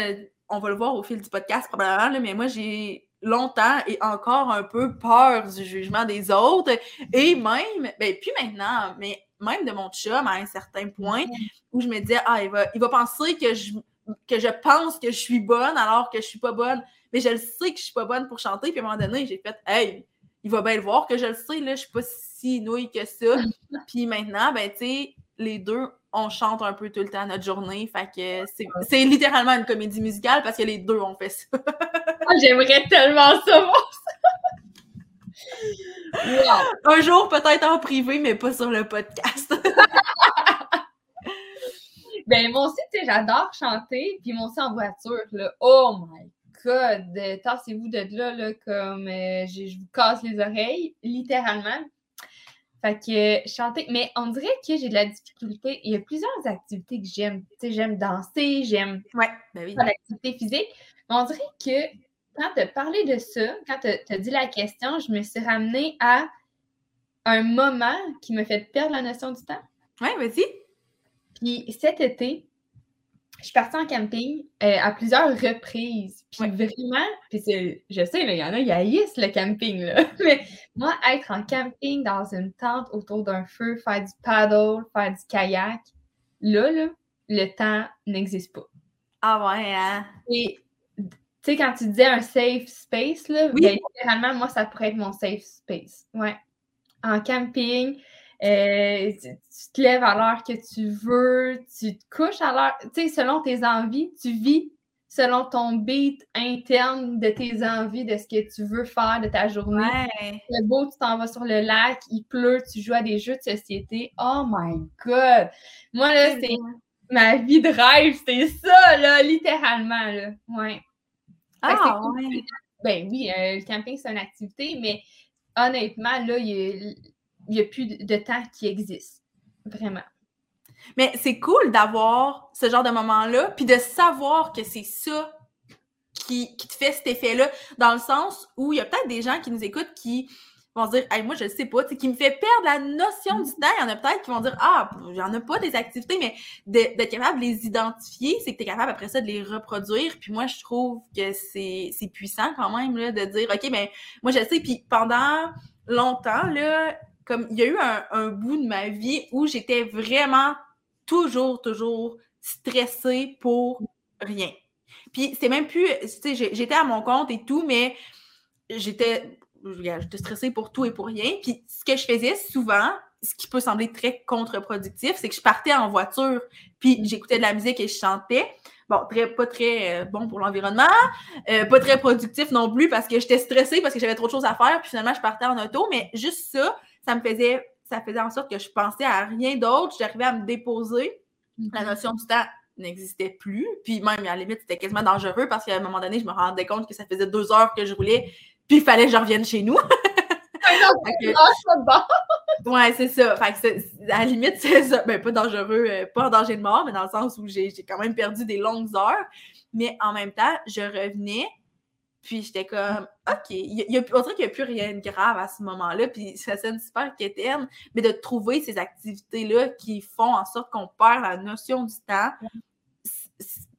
on va le voir au fil du podcast probablement, mais moi, j'ai longtemps et encore un peu peur du jugement des autres, et même, ben, puis maintenant, mais même de mon chum à un certain point, où je me disais, ah, il va, il va penser que je, que je pense que je suis bonne alors que je suis pas bonne, mais je le sais que je suis pas bonne pour chanter, puis à un moment donné, j'ai fait, hey, il va bien le voir que je le sais, là, je suis pas si nouille que ça. Puis maintenant, ben, tu sais, les deux, on chante un peu tout le temps notre journée. Fait que c'est littéralement une comédie musicale parce que les deux ont fait ça. Ah, j'aimerais tellement ça voir ça. Un jour, peut-être en privé, mais pas sur le podcast. ben, moi aussi, tu sais, j'adore chanter, puis moi aussi en voiture, là. Oh my god, tassez-vous de là, là comme euh, je, vous casse les oreilles, littéralement. Fait que chanter, mais on dirait que j'ai de la difficulté. Il y a plusieurs activités que j'aime. Tu sais, j'aime danser, j'aime ouais, ben oui. l'activité physique. Mais on dirait que quand tu as parlé de ça, quand tu as, dit la question, je me suis ramenée à un moment qui me fait perdre la notion du temps. Ouais, vas-y. Puis cet été, je suis partie en camping euh, à plusieurs reprises. Puis vraiment, puis je sais, il y en a, qui haïssent le camping. Là. Mais moi, être en camping dans une tente autour d'un feu, faire du paddle, faire du kayak, là, là le temps n'existe pas. Ah ouais, hein? Et tu sais, quand tu disais un safe space, là, ben, littéralement, moi, ça pourrait être mon safe space. Ouais. En camping, euh, tu, te lèves à l'heure que tu veux, tu te couches à l'heure, tu sais, selon tes envies, tu vis selon ton beat interne de tes envies, de ce que tu veux faire de ta journée. C'est beau, tu t'en vas sur le lac, il pleut, tu joues à des jeux de société. Oh my God! Moi, là, c'est ma vie de rêve, c'est ça, là, littéralement, là. Ouais. Ah, ouais. Ben oui, euh, le camping, c'est une activité, mais honnêtement, là, il y a il n'y a plus de temps qui existe. Vraiment. Mais c'est cool d'avoir ce genre de moment-là, puis de savoir que c'est ça qui, te fait cet effet-là, dans le sens où il y a peut-être des gens qui nous écoutent qui vont dire, hey, moi, je sais pas, qui me fait perdre la notion du temps. Il y en a peut-être qui vont dire, ah, il y en a pas des activités, mais d'être capable de les identifier, c'est que tu es capable après ça de les reproduire. Puis moi, je trouve que c'est puissant quand même, là, de dire, OK, mais moi, je sais. Puis pendant longtemps, là, comme il y a eu un, un bout de ma vie où j'étais vraiment toujours, toujours stressée pour rien. Puis c'est même plus, tu sais, j'étais à mon compte et tout, mais j'étais j'étais stressée pour tout et pour rien. Puis ce que je faisais souvent, ce qui peut sembler très contre-productif, c'est que je partais en voiture, puis j'écoutais de la musique et je chantais. Bon, très, pas très euh, bon pour l'environnement, euh, pas très productif non plus parce que j'étais stressée parce que j'avais trop de choses à faire, puis finalement je partais en auto, mais juste ça, ça me faisait, ça faisait en sorte que je pensais à rien d'autre, j'arrivais à me déposer. La mhm. notion du temps n'existait plus. Puis même, à la limite, c'était quasiment dangereux parce qu'à un moment donné, je me rendais compte que ça faisait deux heures que je roulais, puis il fallait que je revienne chez nous. ouais, c'est ça. Fait que à la limite, c'est ça. Ben, pas dangereux, euh, pas en danger de mort, mais dans le sens où j'ai quand même perdu des longues heures. Mais en même temps, je revenais, puis j'étais comme, OK, il y a, on dirait qu'il n'y a plus rien de grave à ce moment-là, puis ça sonne super quétaine, mais de trouver ces activités-là qui font en sorte qu'on perd la notion du temps,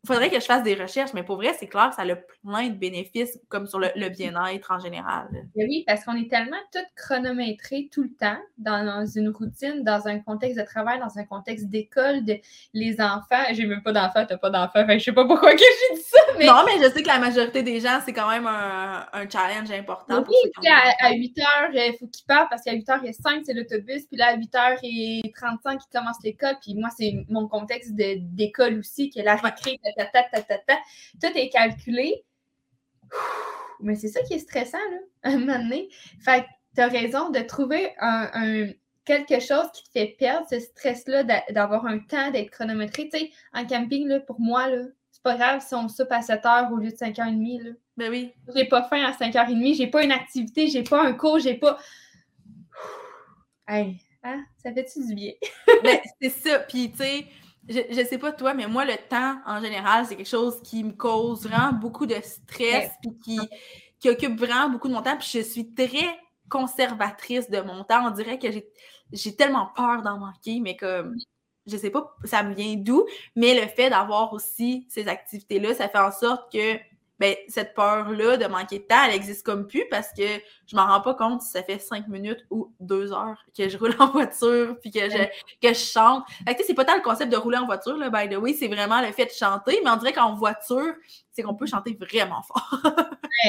faudrait que je fasse des recherches, mais pour vrai, c'est clair, ça a plein de bénéfices, comme sur le, bien-être en général. oui, parce qu'on est tellement tout chronométré tout le temps dans, une routine, dans un contexte de travail, dans un contexte d'école, de les enfants. J'ai même pas d'enfants, t'as pas d'enfants, enfin, je sais pas pourquoi que j'ai dit ça. Mais... Non, mais je sais que la majorité des gens, c'est quand même un, challenge important. Oui, puis à, 8 heures, il faut qu'ils partent parce qu'à 8 h 5 c'est l'autobus, puis là, à 8 h 35 ils commencent l'école, puis moi, c'est mon contexte d'école aussi, qui est la récré, tout est calculé. Mais c'est ça qui est stressant, là, à un moment donné. Fait que tu as raison de trouver un, quelque chose qui te fait perdre ce stress-là d'avoir un temps, d'être chronométré. Tu sais, en camping, là, pour moi, là, c'est pas grave si on soupe à 7 heures au lieu de 5h30. Là. Ben oui. J'ai pas faim à 5h30, j'ai pas une activité, j'ai pas un cours, j'ai pas. Hey, hein? ça fait-tu du bien? ben, c'est ça. Puis, tu sais, je, je sais pas toi, mais moi, le temps, en général, c'est quelque chose qui me cause vraiment beaucoup de stress, puis qui, qui occupe vraiment beaucoup de mon temps. Puis je suis très conservatrice de mon temps. On dirait que j'ai tellement peur d'en manquer, mais comme je sais pas, ça me vient d'où, mais le fait d'avoir aussi ces activités-là, ça fait en sorte que ben, cette peur-là de manquer de temps, elle existe comme plus parce que je m'en rends pas compte si ça fait cinq minutes ou deux heures que je roule en voiture puis que je, que je chante. Fait que c'est pas tant le concept de rouler en voiture, là, by the way, c'est vraiment le fait de chanter, mais on dirait qu'en voiture, c'est qu'on peut chanter vraiment fort.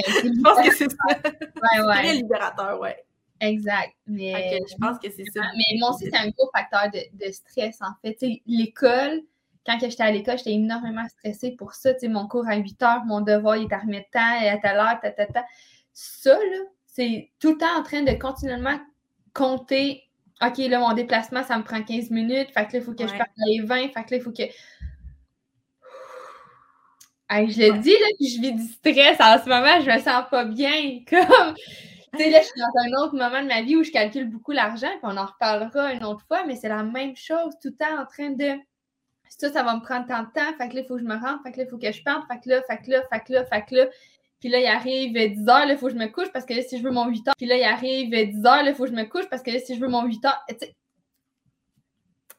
je pense que c'est ça. Ouais, ouais. très libérateur, ouais. Exact. Mais... je pense que c'est ça. Mais moi aussi, c'est un gros facteur de, de stress, en fait. L'école, quand j'étais à l'école, j'étais énormément stressée pour ça. Tu sais, mon cours à 8 heures, mon devoir, il est à remettre temps, et à telle heure, ta, ta, ta. Ça, là, c'est tout le temps en train de continuellement compter. OK, là, mon déplacement, ça me prend 15 minutes. Fait que là, il faut que je parte les 20. Fait que là, il faut que. je le dis, là, puis je vis du stress en ce moment, je me sens pas bien. Comme. Tu sais, là, je suis dans un autre moment de ma vie où je calcule beaucoup l'argent, puis on en reparlera une autre fois, mais c'est la même chose, tout le temps en train de ça, ça va me prendre tant de temps, fait que là, il faut que je me rende, fait que là, il faut que je parte, fait que là, fait que là, fait que là, fait que là. Puis là, il arrive 10 heures, là, il faut que je me couche parce que là, si je veux mon 8 heures. Puis là, il arrive 10 heures, là, il faut que je me couche parce que là, si je veux mon 8 heures.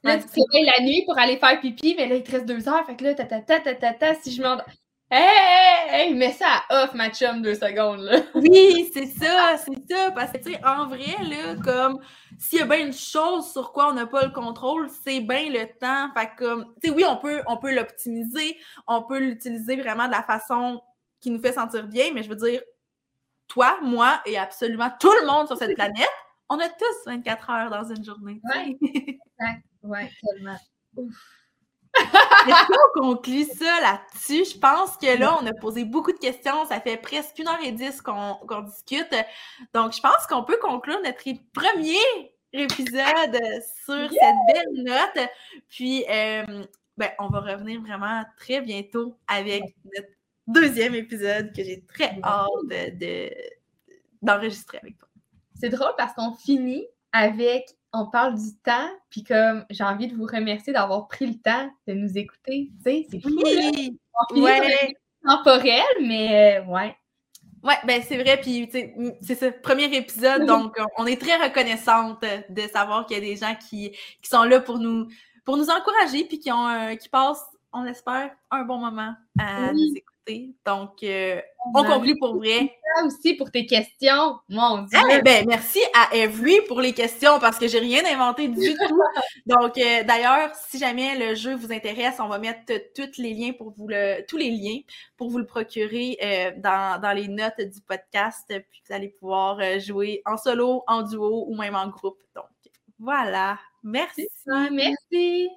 Là, tu te la nuit pour aller faire pipi, mais là, il te reste 2 heures, fait que là, ta ta ta ta ta, ta si je m'endors. Hey, hey, hey, mets ça à off, ma chum, deux secondes, là. Oui, c'est ça, c'est ça. Parce que, tu sais, en vrai, là, comme, s'il y a bien une chose sur quoi on n'a pas le contrôle, c'est bien le temps. Fait comme, tu sais, oui, on peut, on peut l'optimiser, on peut l'utiliser vraiment de la façon qui nous fait sentir bien, mais je veux dire, toi, moi et absolument tout le monde sur cette planète, on a tous 24 heures dans une journée. Oui, exact. Oui, tellement. Ouf. Est-ce qu'on conclut ça là-dessus? Je pense que là, on a posé beaucoup de questions. Ça fait presque une heure et dix qu'on discute. Donc, je pense qu'on peut conclure notre premier épisode sur cette belle note. Puis, euh, ben, on va revenir vraiment très bientôt avec notre deuxième épisode que j'ai très hâte d'enregistrer avec toi. C'est drôle parce qu'on finit avec on parle du temps, puis comme j'ai envie de vous remercier d'avoir pris le temps de nous écouter. Tu sais, c'est fou. Oui, ouais. temporel, mais euh, ouais. Ouais, ben c'est vrai, puis c'est ça, premier épisode, donc on est très reconnaissante de savoir qu'il y a des gens qui, qui sont là pour nous pour nous encourager, puis qui ont qui passent, on espère, un bon moment à nous Donc, euh, on conclut pour vrai. aussi pour tes questions, mon Dieu. Eh ben, merci à Every pour les questions parce que j'ai rien inventé du tout. Donc, euh, d'ailleurs, si jamais le jeu vous intéresse, on va mettre tous les liens pour vous le, tous les liens pour vous le procurer euh, dans, dans, les notes du podcast. Puis vous allez pouvoir jouer en solo, en duo ou même en groupe. Donc, voilà. Merci. Merci.